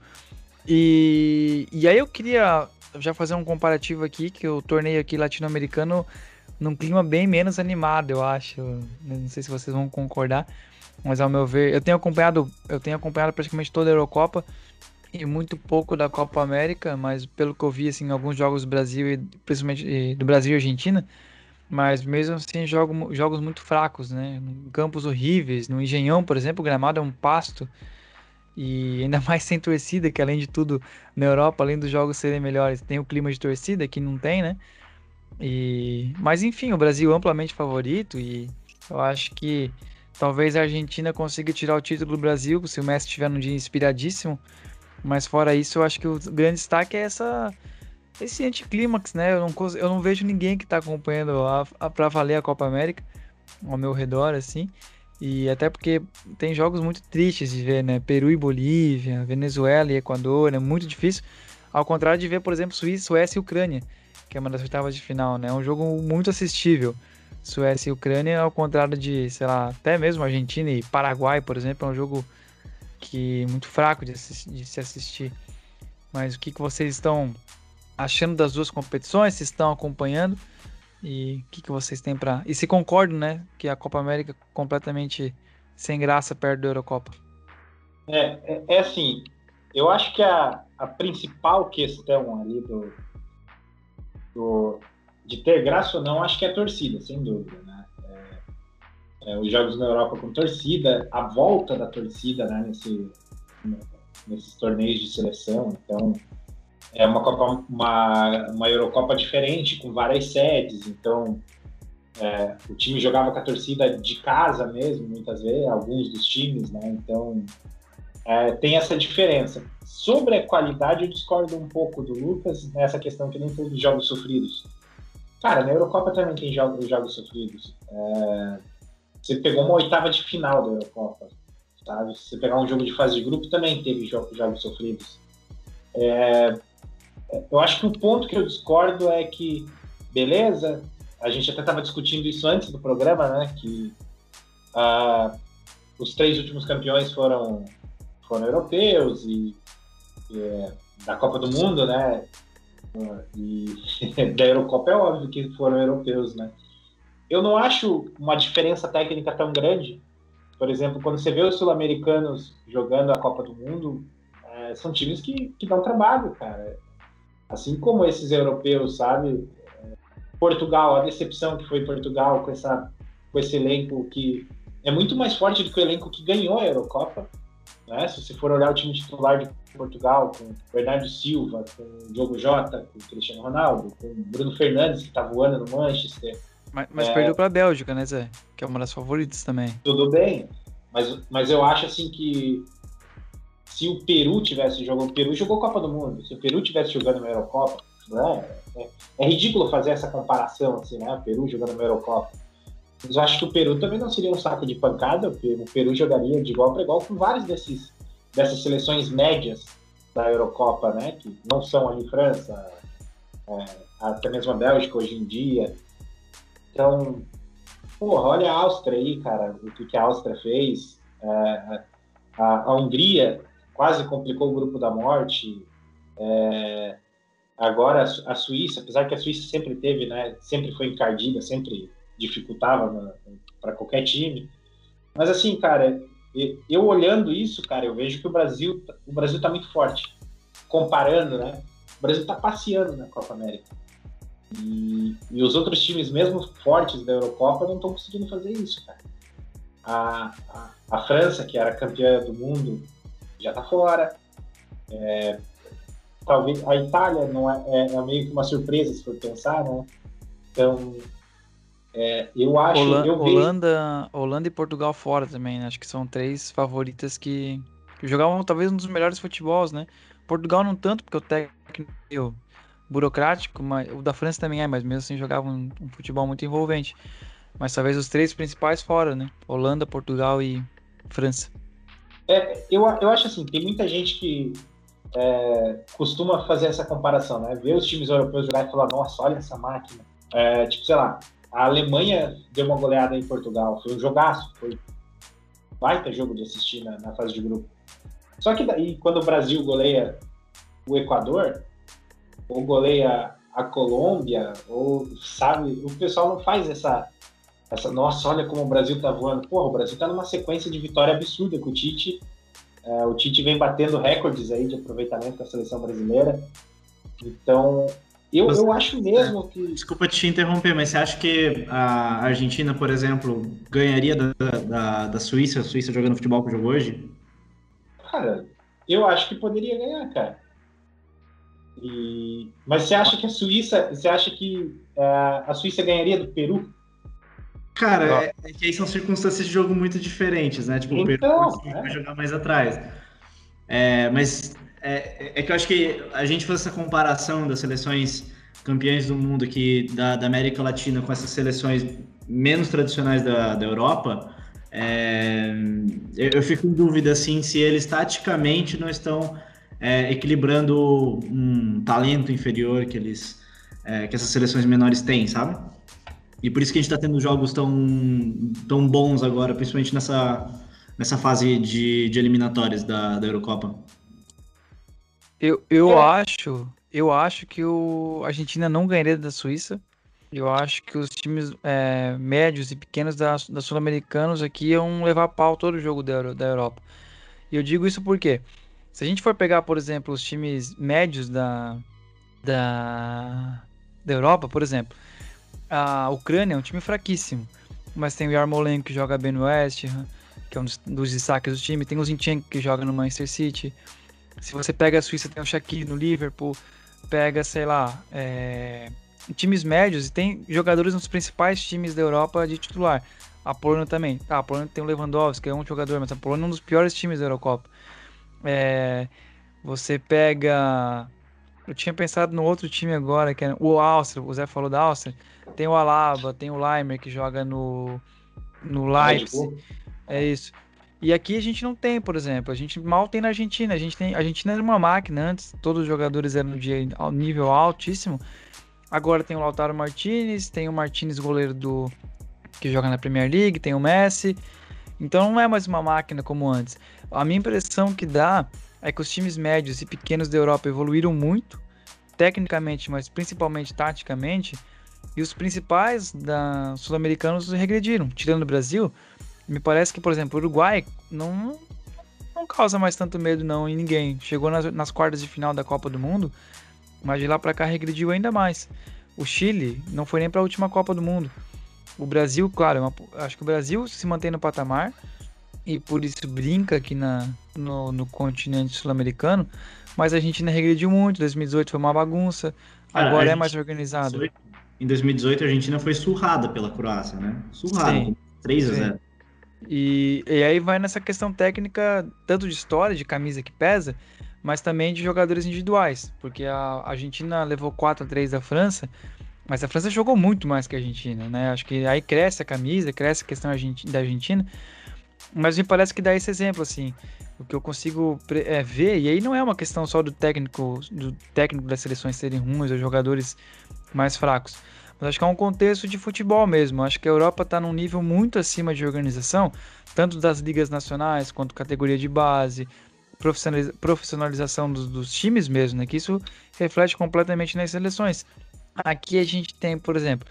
E, e aí eu queria já fazer um comparativo aqui, que o torneio aqui latino-americano num clima bem menos animado, eu acho. Não sei se vocês vão concordar, mas ao meu ver, eu tenho acompanhado, eu tenho acompanhado praticamente toda a Eurocopa e muito pouco da Copa América, mas pelo que eu vi assim, alguns jogos do Brasil e principalmente do Brasil e Argentina, mas mesmo assim jogo, jogos muito fracos, né? Campos horríveis, no Engenhão, por exemplo, o gramado é um pasto e ainda mais sem torcida, que além de tudo na Europa, além dos jogos serem melhores, tem o clima de torcida que não tem, né? E mas enfim, o Brasil amplamente favorito e eu acho que talvez a Argentina consiga tirar o título do Brasil se o Messi estiver num dia inspiradíssimo. Mas fora isso, eu acho que o grande destaque é essa esse anticlímax, né? Eu não, eu não vejo ninguém que está acompanhando a, a, para valer a Copa América ao meu redor, assim. E até porque tem jogos muito tristes de ver, né? Peru e Bolívia, Venezuela e Equador, é muito difícil. Ao contrário de ver, por exemplo, Suíça, Suécia e Ucrânia, que é uma das oitavas de final, né? É um jogo muito assistível. Suécia e Ucrânia, ao contrário de, sei lá, até mesmo Argentina e Paraguai, por exemplo, é um jogo que muito fraco de, de se assistir. Mas o que, que vocês estão achando das duas competições? Se estão acompanhando? E o que, que vocês têm para. E se concordam, né? Que a Copa América é completamente sem graça perto da Eurocopa. É, é, é, assim, eu acho que a, a principal questão ali do, do, de ter graça ou não, acho que é a torcida, sem dúvida, né? É, é, os jogos na Europa com torcida, a volta da torcida né, nesse, nesses torneios de seleção, então é uma Copa, uma, uma Eurocopa diferente, com várias sedes, então é, o time jogava com a torcida de casa mesmo, muitas vezes, alguns dos times, né? Então é, tem essa diferença. Sobre a qualidade, eu discordo um pouco do Lucas nessa questão que nem foi dos jogos sofridos. Cara, na Eurocopa também tem jogos, jogos sofridos. É, você pegou uma oitava de final da Eurocopa, sabe? Se você pegar um jogo de fase de grupo, também teve jogos, jogos sofridos. É, eu acho que o ponto que eu discordo é que, beleza, a gente até estava discutindo isso antes do programa, né? Que os três últimos campeões foram, foram europeus e, e é, da Copa do Mundo, né? E da Eurocopa é óbvio que foram europeus, né? Eu não acho uma diferença técnica tão grande. Por exemplo, quando você vê os sul-americanos jogando a Copa do Mundo, é, são times que, que dão trabalho, cara. Assim como esses europeus, sabe? Portugal, a decepção que foi Portugal com, essa, com esse elenco que é muito mais forte do que o elenco que ganhou a Eurocopa. Né? Se você for olhar o time titular de Portugal, com Bernardo Silva, com Diogo Jota, com Cristiano Ronaldo, com Bruno Fernandes, que está voando no Manchester. Mas, mas é... perdeu para a Bélgica, né, Zé? Que é uma das favoritas também. Tudo bem, mas, mas eu acho assim que se o Peru tivesse jogando, o Peru jogou Copa do Mundo, se o Peru tivesse jogando uma Eurocopa, né? É, é, ridículo fazer essa comparação, assim, né? O Peru jogando uma Eurocopa. Mas eu acho que o Peru também não seria um saco de pancada, Peru, o Peru jogaria de igual para igual com vários desses, dessas seleções médias da Eurocopa, né? Que não são ali França, é, até mesmo a Bélgica hoje em dia. Então, porra, olha a Áustria aí, cara, o que, que a Áustria fez. É, a, a Hungria quase complicou o grupo da morte. É, agora a Suíça, apesar que a Suíça sempre teve, né, sempre foi encardida, sempre dificultava para qualquer time. Mas assim, cara, eu olhando isso, cara, eu vejo que o Brasil, o Brasil está muito forte. Comparando, né? O Brasil está passeando na Copa América. E, e, os outros times, mesmo fortes da Eurocopa, não estão conseguindo fazer isso, cara. A, a, a França, que era campeã do mundo já está fora. É, talvez a Itália não é, é, é, meio que uma surpresa se for pensar, né? Então é, eu acho Holanda, eu Holanda, Holanda e Portugal fora também, né? acho que são três favoritas que, que, jogavam talvez um dos melhores futebols, né? Portugal não tanto porque o técnico é burocrático, mas o da França também é, mas mesmo assim jogavam um, um futebol muito envolvente. Mas talvez os três principais fora, né? Holanda, Portugal e França. É, eu, eu acho assim, tem muita gente que é, costuma fazer essa comparação, né? Ver os times europeus jogar e falar, nossa, olha essa máquina. É, tipo, sei lá, a Alemanha deu uma goleada em Portugal, foi um jogaço, foi baita jogo de assistir na, na fase de grupo. Só que daí, quando o Brasil goleia o Equador, ou goleia a Colômbia, ou sabe, o pessoal não faz essa, essa nossa, olha como o Brasil tá voando. Porra, o Brasil tá numa sequência de vitória absurda com o Tite. É, o Tite vem batendo recordes aí de aproveitamento com a seleção brasileira. Então, eu, eu acho mesmo que. Desculpa te interromper, mas você acha que a Argentina, por exemplo, ganharia da, da, da Suíça, a Suíça jogando futebol que jogou hoje? Cara, eu acho que poderia ganhar, cara. E... Mas você acha que a Suíça, você acha que uh, a Suíça ganharia do Peru? Cara, é, é, que aí são circunstâncias de jogo muito diferentes, né? Tipo, então, o Peru é. vai jogar mais atrás. É, mas é, é, que eu acho que a gente faz essa comparação das seleções campeãs do mundo aqui da, da América Latina com essas seleções menos tradicionais da, da Europa. É, eu, eu, fico em dúvida assim se eles taticamente não estão é, equilibrando um talento inferior que eles é, que essas seleções menores têm, sabe? E por isso que a gente está tendo jogos tão, tão bons agora, principalmente nessa, nessa fase de, de eliminatórias da, da Eurocopa. Eu, eu é. acho, eu acho que o a Argentina não ganharia da Suíça. Eu acho que os times é, médios e pequenos da, da Sul-Americanos aqui iam levar pau todo o jogo da, da Europa. E eu digo isso porque se a gente for pegar, por exemplo, os times médios da, da, da Europa, por exemplo, a Ucrânia é um time fraquíssimo, mas tem o Yarmolenko que joga bem no West Ham, que é um dos, dos destaques do time, tem o Zinchenko que joga no Manchester City. Se você pega a Suíça, tem o Shaqiri no Liverpool, pega, sei lá, é, times médios e tem jogadores nos principais times da Europa de titular. A Polônia também. Tá, a Polônia tem o Lewandowski, que é um jogador, mas a Polônia é um dos piores times da Eurocopa. É, você pega. Eu tinha pensado no outro time agora, que é o Áustria, o Zé falou da Áustria. Tem o Alaba, tem o Leimer que joga no, no Leipzig. É isso. E aqui a gente não tem, por exemplo. A gente mal tem na Argentina. A gente tem, a Argentina era uma máquina antes, todos os jogadores eram de nível altíssimo. Agora tem o Lautaro Martinez, tem o Martinez goleiro do que joga na Premier League, tem o Messi. Então não é mais uma máquina como antes. A minha impressão que dá é que os times médios e pequenos da Europa evoluíram muito, tecnicamente, mas principalmente taticamente, e os principais da sul-americanos regrediram. Tirando o Brasil, me parece que, por exemplo, o Uruguai não, não causa mais tanto medo não em ninguém. Chegou nas, nas quartas de final da Copa do Mundo, mas de lá para cá regrediu ainda mais. O Chile não foi nem para a última Copa do Mundo. O Brasil, claro, é uma, acho que o Brasil se mantém no patamar e por isso brinca aqui na, no, no continente sul-americano, mas a Argentina regrediu muito. 2018 foi uma bagunça, agora é mais organizado. Em 2018 a Argentina foi surrada pela Croácia, né? Surrada, sim, 3 a 0. E, e aí vai nessa questão técnica, tanto de história, de camisa que pesa, mas também de jogadores individuais, porque a Argentina levou 4 a 3 da França, mas a França jogou muito mais que a Argentina, né? Acho que aí cresce a camisa, cresce a questão da Argentina, mas me parece que dá esse exemplo, assim, o que eu consigo é, ver, e aí não é uma questão só do técnico, do técnico das seleções serem ruins ou jogadores mais fracos, mas acho que é um contexto de futebol mesmo. Acho que a Europa está num nível muito acima de organização, tanto das ligas nacionais quanto categoria de base, profissionalização dos, dos times mesmo, né? Que isso reflete completamente nas seleções. Aqui a gente tem, por exemplo,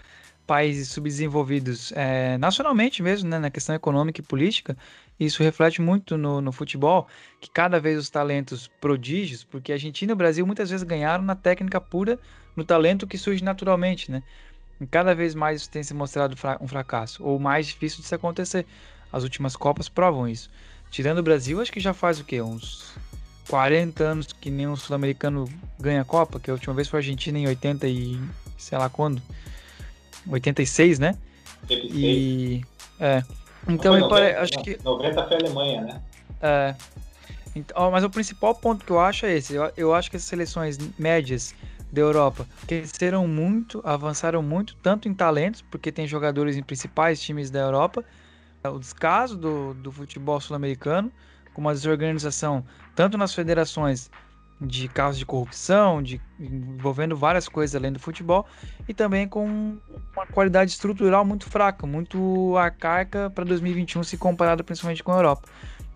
países subdesenvolvidos é, nacionalmente mesmo, né, na questão econômica e política, isso reflete muito no, no, futebol, que cada vez os talentos prodígios, porque a Argentina e o Brasil muitas vezes ganharam na técnica pura, no talento que surge naturalmente, né? Cada vez mais isso tem se mostrado um fracasso, ou mais difícil de se acontecer. As últimas Copas provam isso. Tirando o Brasil, acho que já faz o quê? Uns 40 anos que nenhum sul-americano ganha Copa, que a última vez foi a Argentina em 80 e sei lá quando. 86, né? 86. E. É. Então, 90, pare... acho que. 90 foi a Alemanha, né? É. Então, mas o principal ponto que eu acho é esse. Eu, eu acho que as seleções médias da Europa cresceram muito, avançaram muito, tanto em talentos, porque tem jogadores em principais times da Europa. O descaso do, do futebol sul-americano, com a desorganização tanto nas federações de casos de corrupção, de envolvendo várias coisas além do futebol, e também com uma qualidade estrutural muito fraca, muito arcaica para 2021 se comparado principalmente com a Europa.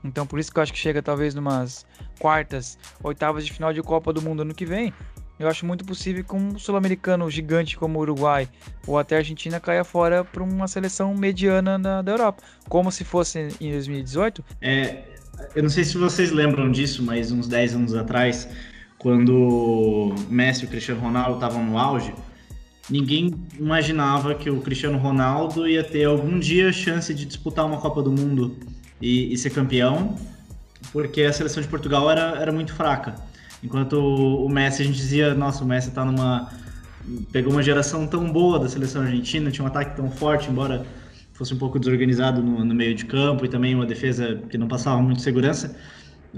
Então por isso que eu acho que chega talvez numas quartas, oitavas de final de Copa do Mundo ano que vem. Eu acho muito possível que um sul-americano gigante como o Uruguai ou até a Argentina caia fora para uma seleção mediana da, Europa, como se fosse em 2018. É, eu não sei se vocês lembram disso, mas uns 10 anos atrás, quando Messi e o Cristiano Ronaldo estavam no auge, ninguém imaginava que o Cristiano Ronaldo ia ter algum dia a chance de disputar uma Copa do Mundo e, e ser campeão, porque a seleção de Portugal era, era muito fraca. Enquanto o Messi, a gente dizia, nossa, o Messi tá numa. pegou uma geração tão boa da seleção argentina, tinha um ataque tão forte, embora fosse um pouco desorganizado no, no meio de campo e também uma defesa que não passava muito segurança.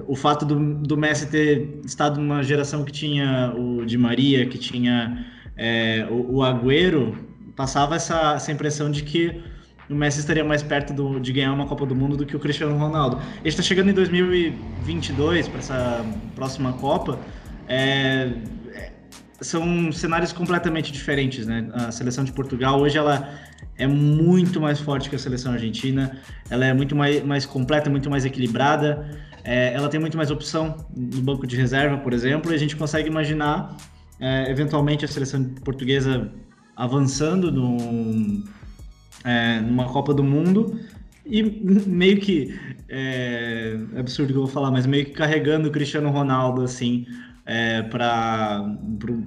O fato do, do Messi ter estado numa geração que tinha o Di Maria, que tinha é, o, o Agüero, passava essa, essa impressão de que o Messi estaria mais perto do, de ganhar uma Copa do Mundo do que o Cristiano Ronaldo. Ele está chegando em 2022 para essa próxima Copa. É, é, são cenários completamente diferentes, né? A seleção de Portugal hoje ela é muito mais forte que a seleção argentina. Ela é muito mais, mais completa, muito mais equilibrada. É, ela tem muito mais opção no banco de reserva, por exemplo. E a gente consegue imaginar é, eventualmente a seleção portuguesa avançando no é, numa Copa do Mundo e meio que é, é absurdo que eu vou falar, mas meio que carregando o Cristiano Ronaldo assim é, para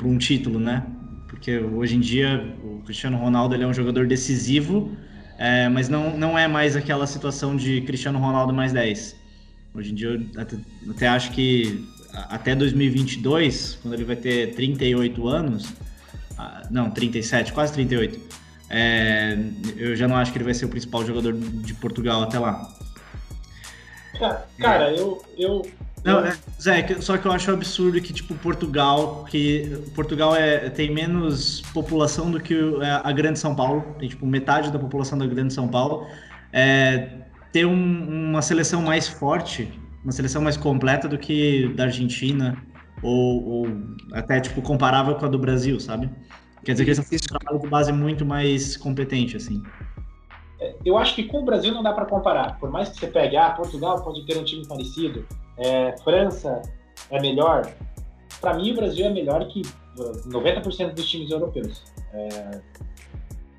um título, né? Porque hoje em dia o Cristiano Ronaldo ele é um jogador decisivo, é, mas não, não é mais aquela situação de Cristiano Ronaldo mais 10. Hoje em dia eu até, até acho que até 2022, quando ele vai ter 38 anos, ah, não, 37, quase 38, é, eu já não acho que ele vai ser o principal jogador de Portugal até lá. Cara, eu, eu não, é, Zé, só que eu acho absurdo que, tipo, Portugal, que Portugal é, tem menos população do que é, a Grande São Paulo, tem, tipo, metade da população da Grande São Paulo, é, ter um, uma seleção mais forte, uma seleção mais completa do que da Argentina, ou, ou até, tipo, comparável com a do Brasil, sabe? Quer dizer que eles estão um trabalho de base muito mais competente, assim. É, eu acho que com o Brasil não dá para comparar. Por mais que você pegue, ah, Portugal pode ter um time parecido, é, França é melhor. Para mim, o Brasil é melhor que 90% uh, dos times europeus. É,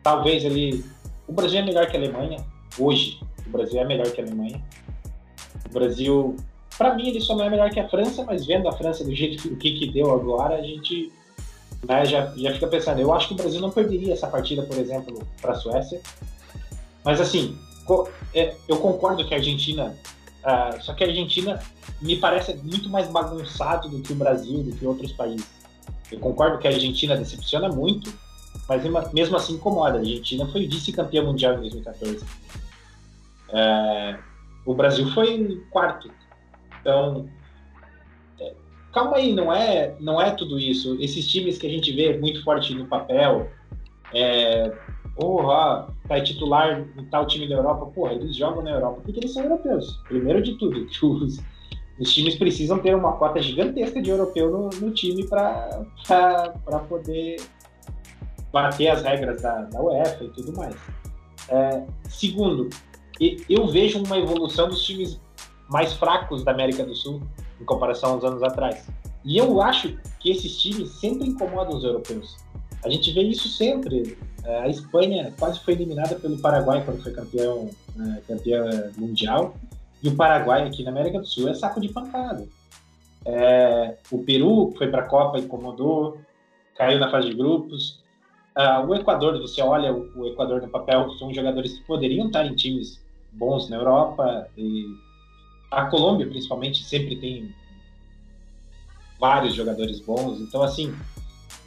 talvez ali. O Brasil é melhor que a Alemanha, hoje. O Brasil é melhor que a Alemanha. O Brasil, para mim, ele só não é melhor que a França, mas vendo a França do jeito que, que, que deu agora, a gente né, já, já fica pensando. Eu acho que o Brasil não perderia essa partida, por exemplo, para a Suécia. Mas assim, é, eu concordo que a Argentina. Uh, só que a Argentina me parece muito mais bagunçado do que o Brasil, do que outros países. Eu concordo que a Argentina decepciona muito, mas mesmo assim incomoda. A Argentina foi vice-campeã mundial em 2014. É, o Brasil foi quarto. Então, calma aí, não é, não é tudo isso. Esses times que a gente vê muito forte no papel, é, porra, tá titular em tal time da Europa, porra, eles jogam na Europa porque eles são europeus. Primeiro de tudo, os, os times precisam ter uma cota gigantesca de europeu no, no time para poder bater as regras da, da UEFA e tudo mais. É, segundo, eu vejo uma evolução dos times mais fracos da América do Sul em comparação aos anos atrás. E eu acho que esses times sempre incomodam os europeus. A gente vê isso sempre. É, a Espanha quase foi eliminada pelo Paraguai quando foi campeão, é, campeão mundial. E o Paraguai aqui na América do Sul é saco de pancada. É, o Peru foi para a Copa, incomodou, caiu na fase de grupos. Uh, o Equador, você olha o, o Equador no papel, são jogadores que poderiam estar em times bons na Europa e a Colômbia, principalmente, sempre tem vários jogadores bons. Então, assim,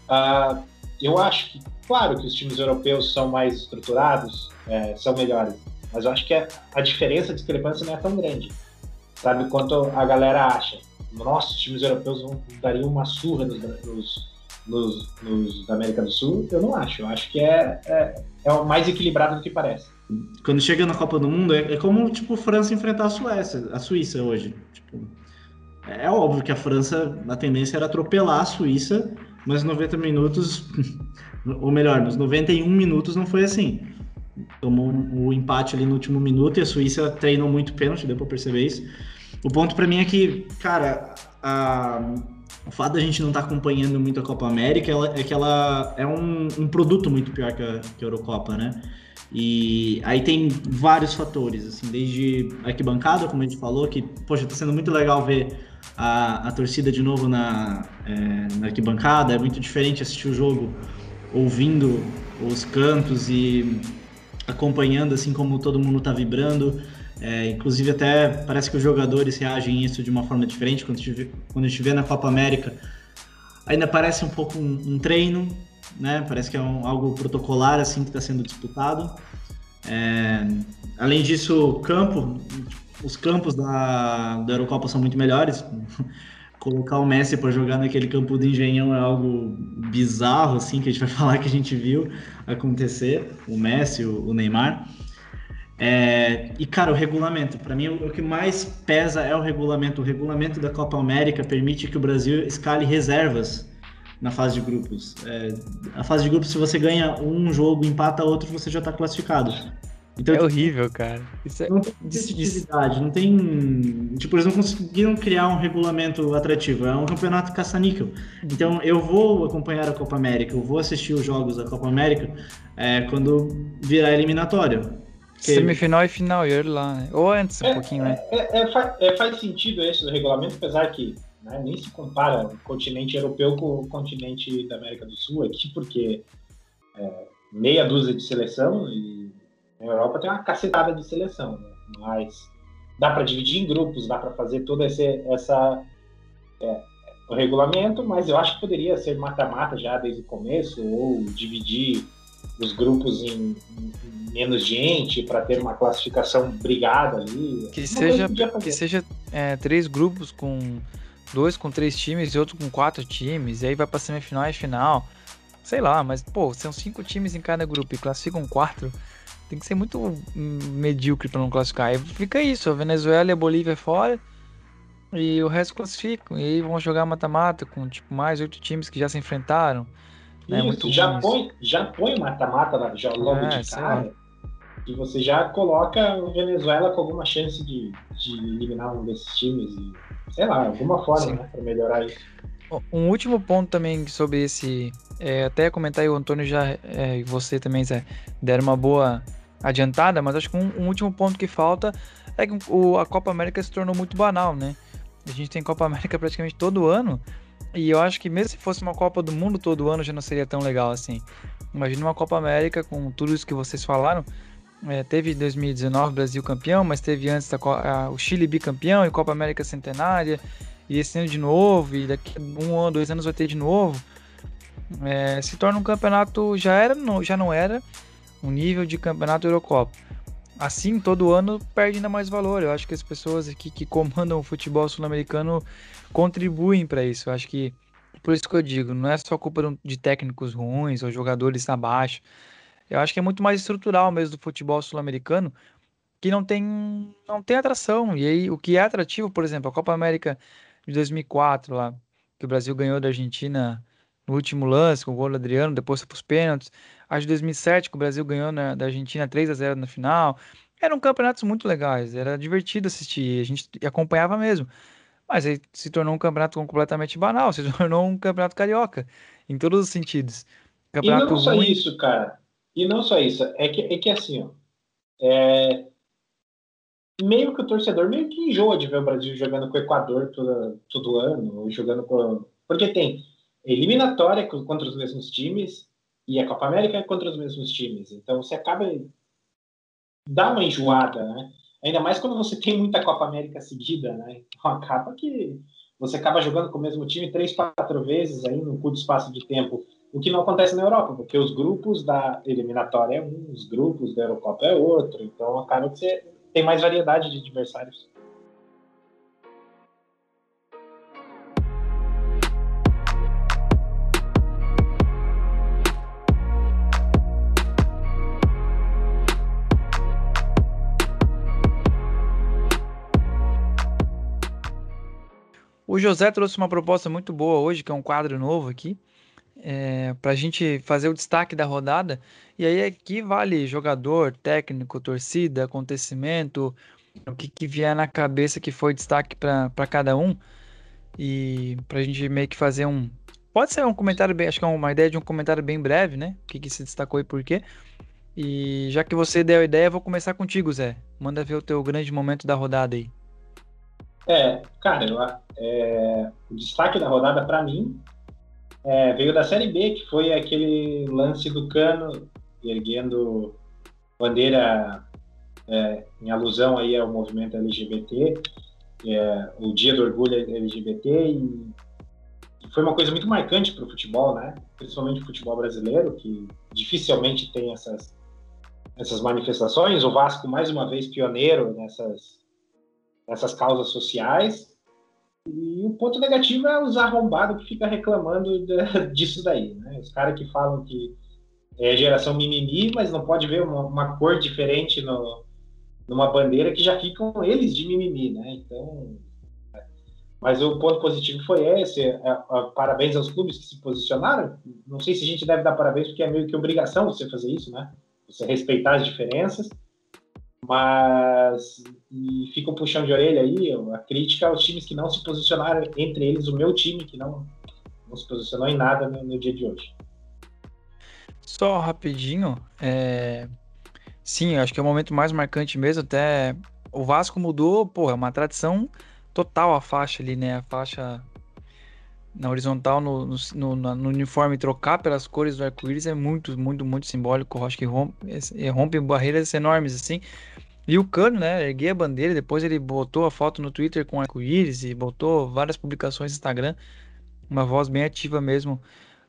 uh, eu acho que, claro, que os times europeus são mais estruturados, é, são melhores, mas eu acho que a, a diferença, a discrepância não é tão grande, sabe? Quanto a galera acha. Nossa, os times europeus vão, dariam uma surra nos, nos, nos, nos, da América do Sul. Eu não acho. Eu acho que é, é, é mais equilibrado do que parece quando chega na Copa do Mundo, é, é, como, tipo, França enfrentar a Suécia, a Suíça hoje. Tipo, é óbvio que a França, a tendência era atropelar a Suíça, mas 90 minutos, ou melhor, nos 91 minutos não foi assim. tomou o empate ali no último minuto e a Suíça treinou muito pênalti, deu para perceber isso. O ponto para mim é que, cara, a, o fato da gente não estar tá acompanhando muito a Copa América ela, é que ela é um, um produto muito pior que a, que a Eurocopa, né? E aí tem vários fatores, assim, desde arquibancada, como a gente falou, que, poxa, tá sendo muito legal ver a, a torcida de novo na, é, na arquibancada, é muito diferente assistir o jogo ouvindo os cantos e acompanhando, assim, como todo mundo tá vibrando. É, inclusive, até parece que os jogadores reagem a isso de uma forma diferente. Quando a gente vê, quando a gente vê na Copa América, ainda parece um pouco um, um treino, né? Parece que é um, algo protocolar assim que está sendo disputado. É, além disso, campo, os campos da, da Eurocopa são muito melhores. Colocar o Messi para jogar naquele campo do Engenhão é algo bizarro, assim, que a gente vai falar que a gente viu acontecer. O Messi, o, o Neymar. É, e, cara, o regulamento. Para mim, o, o, que mais pesa é o regulamento. O regulamento da Copa América permite que o Brasil escale reservas na fase de grupos. É, a fase de grupos, se você ganha um jogo, empata outro, você já está classificado. Então, é horrível, cara. Isso é... Não tem competitividade, não tem. Tipo, eles não conseguiram criar um regulamento atrativo. É um campeonato caça-níquel. Então, eu vou acompanhar a Copa América, eu vou assistir os jogos da Copa América é, quando virar eliminatório. Que... Semifinal e final, e lá, né? Ou antes, um é, pouquinho, né? É, é, faz, é, faz sentido esse do regulamento, apesar que né? Nem se compara o continente europeu com o continente da América do Sul aqui, porque é, meia dúzia de seleção e na Europa tem uma cacetada de seleção, né? mas dá para dividir em grupos, dá para fazer todo esse essa é, o regulamento, mas eu acho que poderia ser mata-mata já desde o começo ou dividir os grupos em, em menos gente para ter uma classificação brigada ali. Que seja que seja é, três grupos com dois com três times e outro com quatro times, e aí vai pra semifinal e final. Sei lá, mas, pô, são cinco times em cada grupo e classificam quatro. Tem que ser muito medíocre para não classificar. Aí fica isso, a Venezuela e a Bolívia fora. E o resto classificam. E aí vão jogar mata-mata com tipo mais oito times que já se enfrentaram. Né? Isso, muito já, põe, já põe mata-mata logo é, de cara. E você já coloca o Venezuela com alguma chance de, de eliminar um desses times. E sei lá, alguma forma, né, para melhorar isso. Um último ponto também sobre esse, é, até comentar aí, o Antônio já é, e você também, Zé, deram uma boa adiantada, mas acho que um, um último ponto que falta é que o, a Copa América se tornou muito banal, né? A gente tem Copa América praticamente todo ano, e eu acho que mesmo se fosse uma Copa do Mundo todo ano já não seria tão legal assim. Imagina uma Copa América com tudo isso que vocês falaram, é, teve 2019 Brasil campeão, mas teve antes a, a, o Chile bicampeão e Copa América centenária. E esse ano de novo, e daqui um ano, dois anos vai ter de novo. É, se torna um campeonato, já, era, já não era um nível de campeonato Eurocopa. Assim, todo ano perde ainda mais valor. Eu acho que as pessoas aqui que comandam o futebol sul-americano contribuem para isso. Eu acho que, por isso que eu digo, não é só culpa de técnicos ruins ou jogadores abaixo. Eu acho que é muito mais estrutural mesmo do futebol sul-americano, que não tem, não tem atração. E aí, o que é atrativo, por exemplo, a Copa América de 2004, lá, que o Brasil ganhou da Argentina no último lance, com o gol do Adriano, depois foi para os pênaltis. A de 2007, que o Brasil ganhou na, da Argentina 3 a 0 na final. Eram campeonatos muito legais, era divertido assistir, a gente acompanhava mesmo. Mas aí se tornou um campeonato completamente banal, se tornou um campeonato carioca, em todos os sentidos. Campeonato e não só ruim. isso, cara. E não só isso, é que, é que assim, ó, é, meio que o torcedor meio que enjoa de ver o Brasil jogando com o Equador todo, todo ano, jogando com. Porque tem eliminatória contra os mesmos times e a Copa América contra os mesmos times. Então você acaba. dá uma enjoada, né? Ainda mais quando você tem muita Copa América seguida, né? Então acaba que você acaba jogando com o mesmo time três, quatro vezes aí num curto espaço de tempo o que não acontece na Europa, porque os grupos da eliminatória é um, os grupos da Eurocopa é outro, então acaba que você tem mais variedade de adversários. O José trouxe uma proposta muito boa hoje, que é um quadro novo aqui, é, para a gente fazer o destaque da rodada. E aí aqui vale jogador, técnico, torcida, acontecimento, o que, que vier na cabeça que foi destaque para cada um. E para a gente meio que fazer um. Pode ser um comentário bem. Acho que é uma ideia de um comentário bem breve, né? O que, que se destacou e por quê. E já que você deu a ideia, vou começar contigo, Zé. Manda ver o teu grande momento da rodada aí. É, cara, eu, é, o destaque da rodada para mim é, veio da Série B, que foi aquele lance do Cano erguendo bandeira é, em alusão aí ao movimento LGBT, é, o Dia do Orgulho LGBT, e, e foi uma coisa muito marcante para o futebol, né? Principalmente o futebol brasileiro, que dificilmente tem essas essas manifestações. O Vasco mais uma vez pioneiro nessas nessas causas sociais. E o ponto negativo é os arrombados que fica reclamando de, disso daí, né? Os caras que falam que é geração mimimi, mas não pode ver uma, uma cor diferente no, numa bandeira que já ficam eles de mimimi, né? Então, mas o ponto positivo foi esse. É, é, parabéns aos clubes que se posicionaram. Não sei se a gente deve dar parabéns porque é meio que obrigação você fazer isso, né? Você respeitar as diferenças mas e fica um puxão de orelha aí, a crítica aos times que não se posicionaram, entre eles o meu time, que não, não se posicionou em nada no, no dia de hoje. Só rapidinho, é... sim, acho que é o momento mais marcante mesmo, até o Vasco mudou, pô, é uma tradição total a faixa ali, né, a faixa na horizontal no, no, no, no, uniforme trocar pelas cores do arco-íris é muito, muito, muito simbólico. Eu acho que rompe, rompe barreiras enormes assim. E o Cano, né, erguei a bandeira, depois ele botou a foto no Twitter com arco-íris e botou várias publicações no Instagram. Uma voz bem ativa mesmo,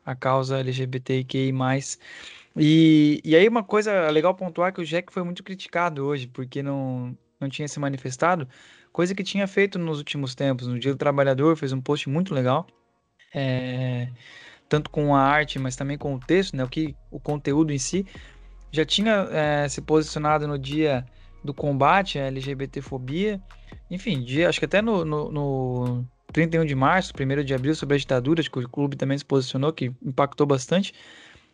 a causa LGBTQI+. E, e aí uma coisa legal pontuar que o Jack foi muito criticado hoje, porque não, não tinha se manifestado, coisa que tinha feito nos últimos tempos. No Dia do Trabalhador fez um post muito legal, é, tanto com a arte, mas também com o texto, né, o, que, o conteúdo em si. Já tinha é, se posicionado no dia do combate à LGBTfobia. Enfim, dia, acho que até no, no, no 31 de março, 1 de abril, sobre a ditadura, acho que o clube também se posicionou, que impactou bastante.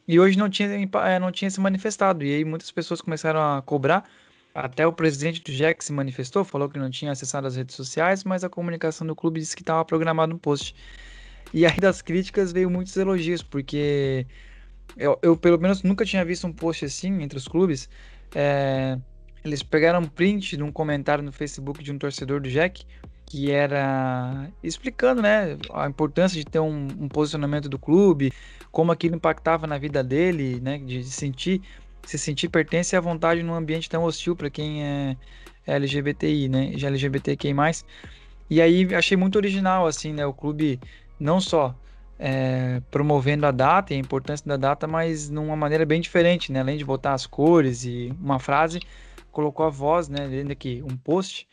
E hoje não tinha, é, não tinha se manifestado. E aí muitas pessoas começaram a cobrar. Até o presidente do JEC se manifestou, falou que não tinha acessado as redes sociais, mas a comunicação do clube disse que estava programado um post. E aí das críticas veio muitos elogios, porque eu, eu pelo menos nunca tinha visto um post assim entre os clubes. É, eles pegaram um print de um comentário no Facebook de um torcedor do Jack que era explicando, né, a importância de ter um, um posicionamento do clube, como aquilo impactava na vida dele, né, de sentir se sentir pertence à vontade num ambiente tão hostil para quem é, LGBTI, né, já LGBTQI+. E aí achei muito original, assim, né, o clube não só é, promovendo a data e a importância da data, mas numa maneira bem diferente, né, além de botar as cores e uma frase, colocou a voz, né, lendo aqui um post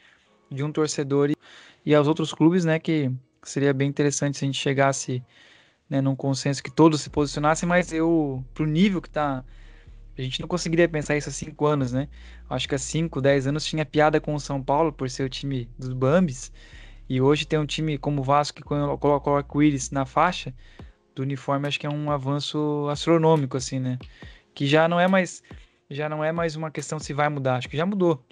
de um torcedor e, e aos outros clubes, né, que seria bem interessante se a gente chegasse, né, num consenso que todos se posicionassem, mas eu, pro nível que tá, a gente não conseguiria pensar isso há cinco anos, né? Acho que há cinco, dez anos tinha piada com o São Paulo por ser o time dos Bambis, e hoje tem um time como o Vasco que coloca o arco-íris na faixa do uniforme, acho que é um avanço astronômico, assim, né? Que já não é mais já não é mais uma questão se vai mudar, acho que já mudou.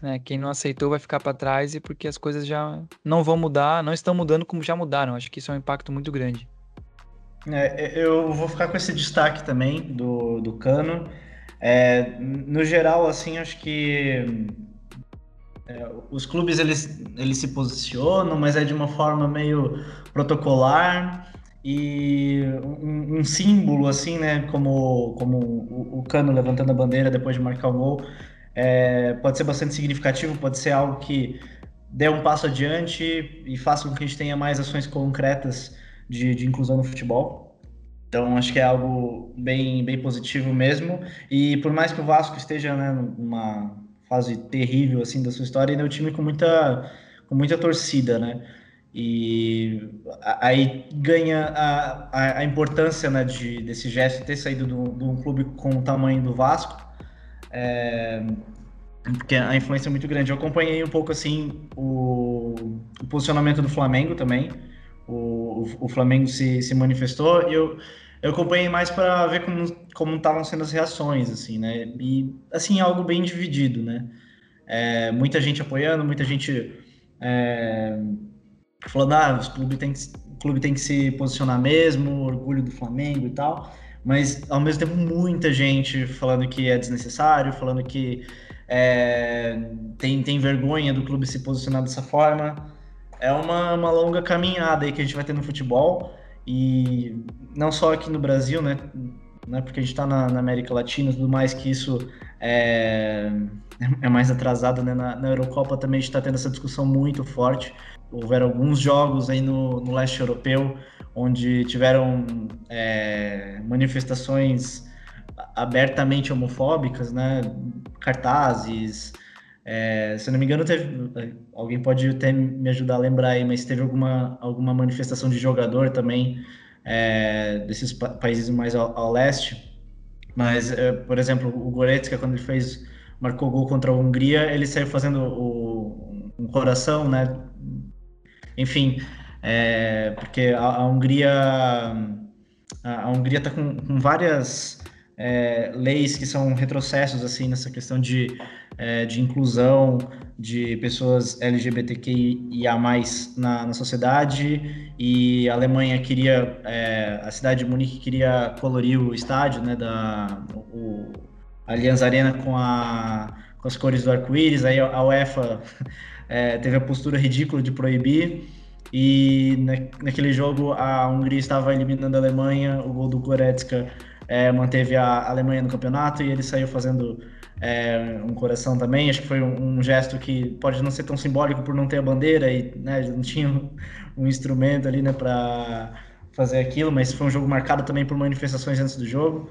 Né? Quem não aceitou vai ficar para trás e porque as coisas já não vão mudar, não estão mudando como já mudaram. Acho que isso é um impacto muito grande. É, eu vou ficar com esse destaque também do, do Cano. É, no geral, assim, acho que é, os clubes eles, eles se posicionam, mas é de uma forma meio protocolar e um, um, símbolo assim, né, como, como o, o, Cano levantando a bandeira depois de marcar o gol, é, pode ser bastante significativo, pode ser algo que dê um passo adiante e faça com que a gente tenha mais ações concretas de, de inclusão no futebol. Então acho que é algo bem, bem positivo mesmo. E por mais que o Vasco esteja né, numa fase terrível assim da sua história, ainda é um time com muita, com muita torcida, né? E aí ganha a, a, a importância né, de, desse gesto ter saído de um clube com o tamanho do Vasco, é, porque a influência é muito grande. Eu acompanhei um pouco assim o, o posicionamento do Flamengo também. O, o, o Flamengo se, se manifestou e eu, eu acompanhei mais para ver como como estavam sendo as reações, assim, né? E assim algo bem dividido, né? É, muita gente apoiando, muita gente é, falando, ah, o clube tem que o clube tem que se posicionar mesmo, orgulho do Flamengo e tal. Mas ao mesmo tempo muita gente falando que é desnecessário, falando que é, tem, tem vergonha do clube se posicionar dessa forma. É uma, uma longa caminhada aí que a gente vai ter no futebol e não só aqui no Brasil, né? né porque a gente está na, na, América Latina, tudo mais que isso é, é mais atrasado, né? Na, na Eurocopa também a gente está tendo essa discussão muito forte. Houveram alguns jogos aí no, no leste europeu onde tiveram é, manifestações abertamente homofóbicas, né? Cartazes. É, se não me engano, teve. Alguém pode até me ajudar a lembrar aí, mas teve alguma, alguma manifestação de jogador também é, desses pa países mais ao, ao leste. Mas, é, por exemplo, o Goretzka, quando ele fez, marcou gol contra a Hungria, ele saiu fazendo o, um coração, né? Enfim, é, porque a, a Hungria a, Hungria está com, com várias é, leis que são retrocessos assim nessa questão de, é, de inclusão de pessoas LGBTQIA+, na, na sociedade. E a Alemanha queria, é, a cidade de Munique queria colorir o estádio, né, da o, Allianz Arena com, a, com as cores do arco-íris, aí a UEFA é, teve a postura ridícula de proibir. E na, naquele jogo a Hungria estava eliminando a Alemanha, o gol do Goretzka é, manteve a Alemanha no campeonato e ele saiu fazendo é, um coração também. Acho que foi um, um, gesto que pode não ser tão simbólico por não ter a bandeira e né, não tinha um, um instrumento ali né, para fazer aquilo, mas foi um jogo marcado também por manifestações antes do jogo.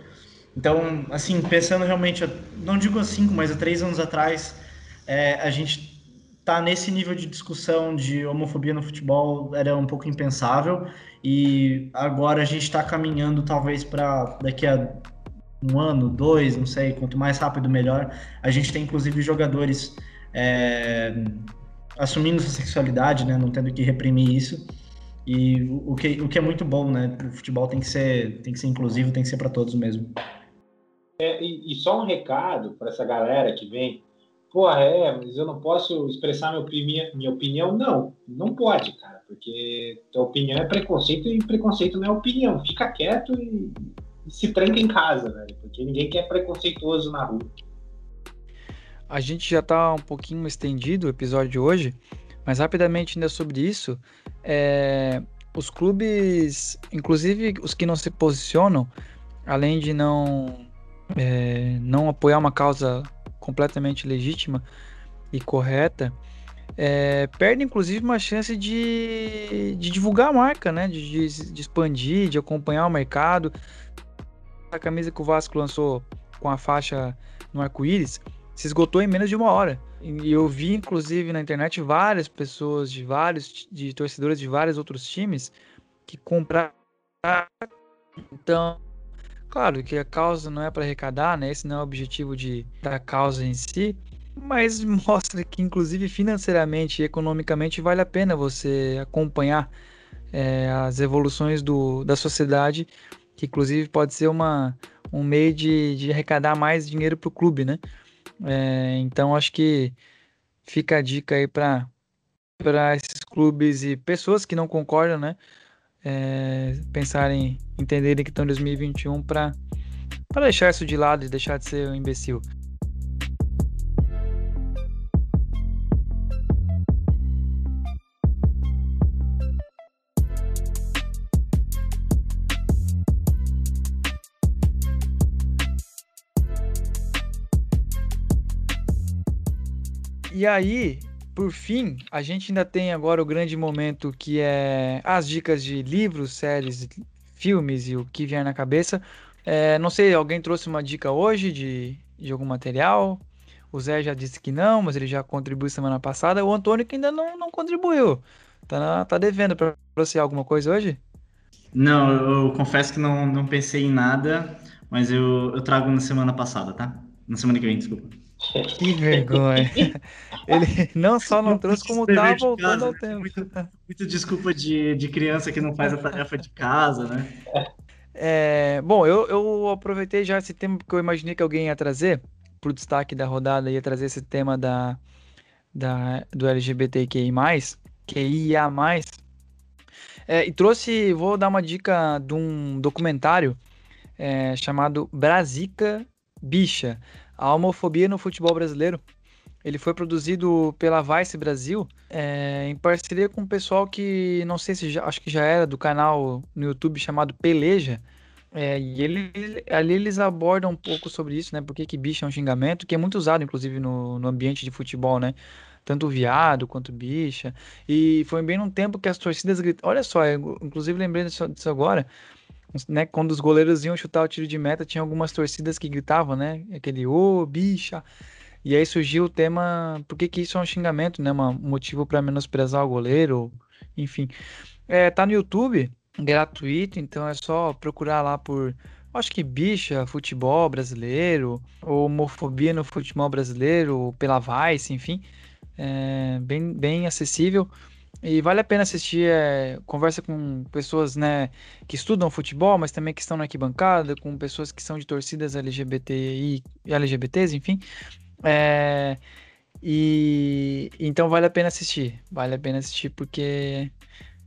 Então, assim, pensando realmente, não digo há cinco, mas há três anos atrás, é, a gente tá nesse nível de discussão de homofobia no futebol era um pouco impensável e agora a gente está caminhando talvez para daqui a um ano, dois, não sei, quanto mais rápido melhor. A gente tem inclusive jogadores é, assumindo sua sexualidade, né, não tendo que reprimir isso. E o que, o que é muito bom, né? O futebol tem que ser, tem que ser inclusivo, tem que ser para todos mesmo. É, e, e, só um recado para essa galera que vem Pô, é, mas eu não posso expressar minha opinião, minha opinião? Não, não pode, cara, porque tua opinião é preconceito e preconceito não é opinião. Fica quieto e se tranca em casa, velho, porque ninguém quer preconceituoso na rua. A gente já tá um pouquinho estendido o episódio de hoje, mas rapidamente ainda sobre isso, é, os clubes, inclusive os que não se posicionam, além de não, é, não apoiar uma causa completamente legítima e correta, é, perde inclusive uma chance de, de divulgar a marca, né? De, de, de, expandir, de acompanhar o mercado. A camisa que o Vasco lançou com a faixa no arco-íris se esgotou em menos de uma hora. E eu vi, inclusive, na internet várias pessoas de vários de torcedores de vários outros times que compraram. Então, Claro que a causa não é para arrecadar, né? Esse não é o objetivo de, da causa em si, mas mostra que, inclusive financeiramente e economicamente, vale a pena você acompanhar é, as evoluções do, da sociedade, que inclusive pode ser uma, um meio de, de arrecadar mais dinheiro para o clube, né? É, então acho que fica a dica aí para esses clubes e pessoas que não concordam, né? é, pensarem, entenderem que estão em 2021 para deixar isso de lado e deixar de ser um imbecil. E aí, por fim, a gente ainda tem agora o grande momento que é as dicas de livros, séries, filmes e o que vier na cabeça. É, não sei, alguém trouxe uma dica hoje de, de algum material? O Zé já disse que não, mas ele já contribuiu semana passada. O Antônio que ainda não, não contribuiu. Tá, tá devendo para você alguma coisa hoje? Não, eu confesso que não, não pensei em nada, mas eu, eu trago na semana passada, tá? Na semana que vem, desculpa. Que vergonha. Ele não só não trouxe, como tá voltando ao tempo. Muita, muita desculpa de, de criança que não faz a tarefa de casa, né? É, bom, eu, eu aproveitei já esse tema porque eu imaginei que alguém ia trazer para o destaque da rodada, ia trazer esse tema da, da, do LGBTQI+, QIA+, é, e trouxe, vou dar uma dica de um documentário é, chamado Brasica Bicha, a homofobia no futebol brasileiro. Ele foi produzido pela Vice Brasil, é, em parceria com um pessoal que não sei se já, acho que já era do canal no YouTube chamado Peleja. É, e ele, ali eles abordam um pouco sobre isso, né? Por que, bicha é um xingamento, que é muito usado, inclusive, no, no ambiente de futebol, né? Tanto viado quanto bicha. E foi bem num tempo que as torcidas gritam. Olha só, inclusive lembrei disso, disso agora né, quando os goleiros iam chutar o tiro de meta, tinha algumas torcidas que gritavam, né? Aquele ô, oh, bicha. E aí surgiu o tema, por que, que isso é um xingamento, né? Um motivo para menosprezar o goleiro, enfim. É, tá no YouTube, gratuito, então é só procurar lá por, acho que bicha, futebol brasileiro, ou homofobia no futebol brasileiro, pela Vice, enfim. É bem, bem acessível. E vale a pena assistir, é, conversa com pessoas né, que estudam futebol, mas também que estão na arquibancada, com pessoas que são de torcidas LGBTI, LGBTs, enfim. É, e então vale a pena assistir. Vale a pena assistir porque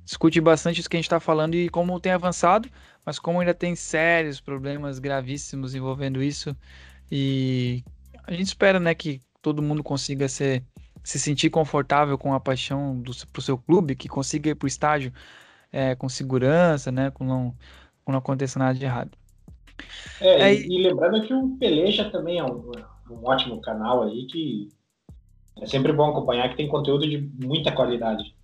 discute bastante isso que a gente está falando e como tem avançado, mas como ainda tem sérios problemas gravíssimos envolvendo isso. E a gente espera né, que todo mundo consiga ser se sentir confortável com a paixão do, pro seu clube, que consiga ir pro estádio é, com segurança, né? Com não, com não aconteça nada de errado. É, é e, e, lembrando que o Peleja também é um, um, ótimo canal aí que é sempre bom acompanhar, que tem conteúdo de muita qualidade.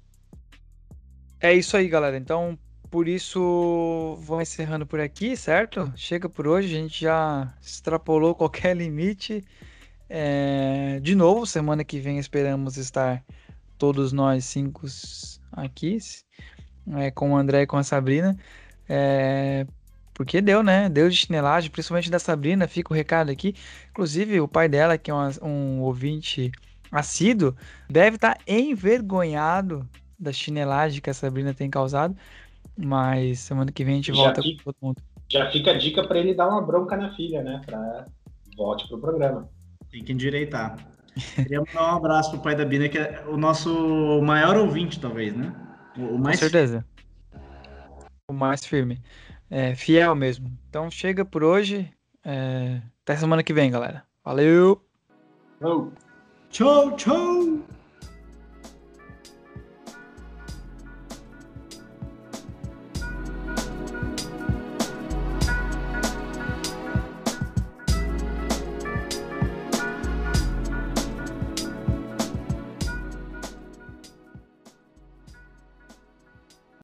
É isso aí, galera. Então, por isso, vou encerrando por aqui, certo? Chega por hoje, a gente já extrapolou qualquer limite. É, de novo, semana que vem esperamos estar todos nós cinco aqui, é, com o André e com a Sabrina. É, porque deu, né? Deu de chinelagem, principalmente da Sabrina, fica o recado aqui. Inclusive, o pai dela, que é um, um ouvinte assíduo, deve estar envergonhado da chinelagem que a Sabrina tem causado. Mas semana que vem a gente já volta fica, com todo mundo. Já fica a dica para ele dar uma bronca na filha, né? Para volte pro programa. Tem que endireitar. Queria mandar um abraço pro pai da Bina, que é o nosso maior ouvinte, talvez, né? O mais Com certeza. O mais firme. É, fiel mesmo. Então chega por hoje. É, até semana que vem, galera. Valeu! Tchau, tchau! tchau.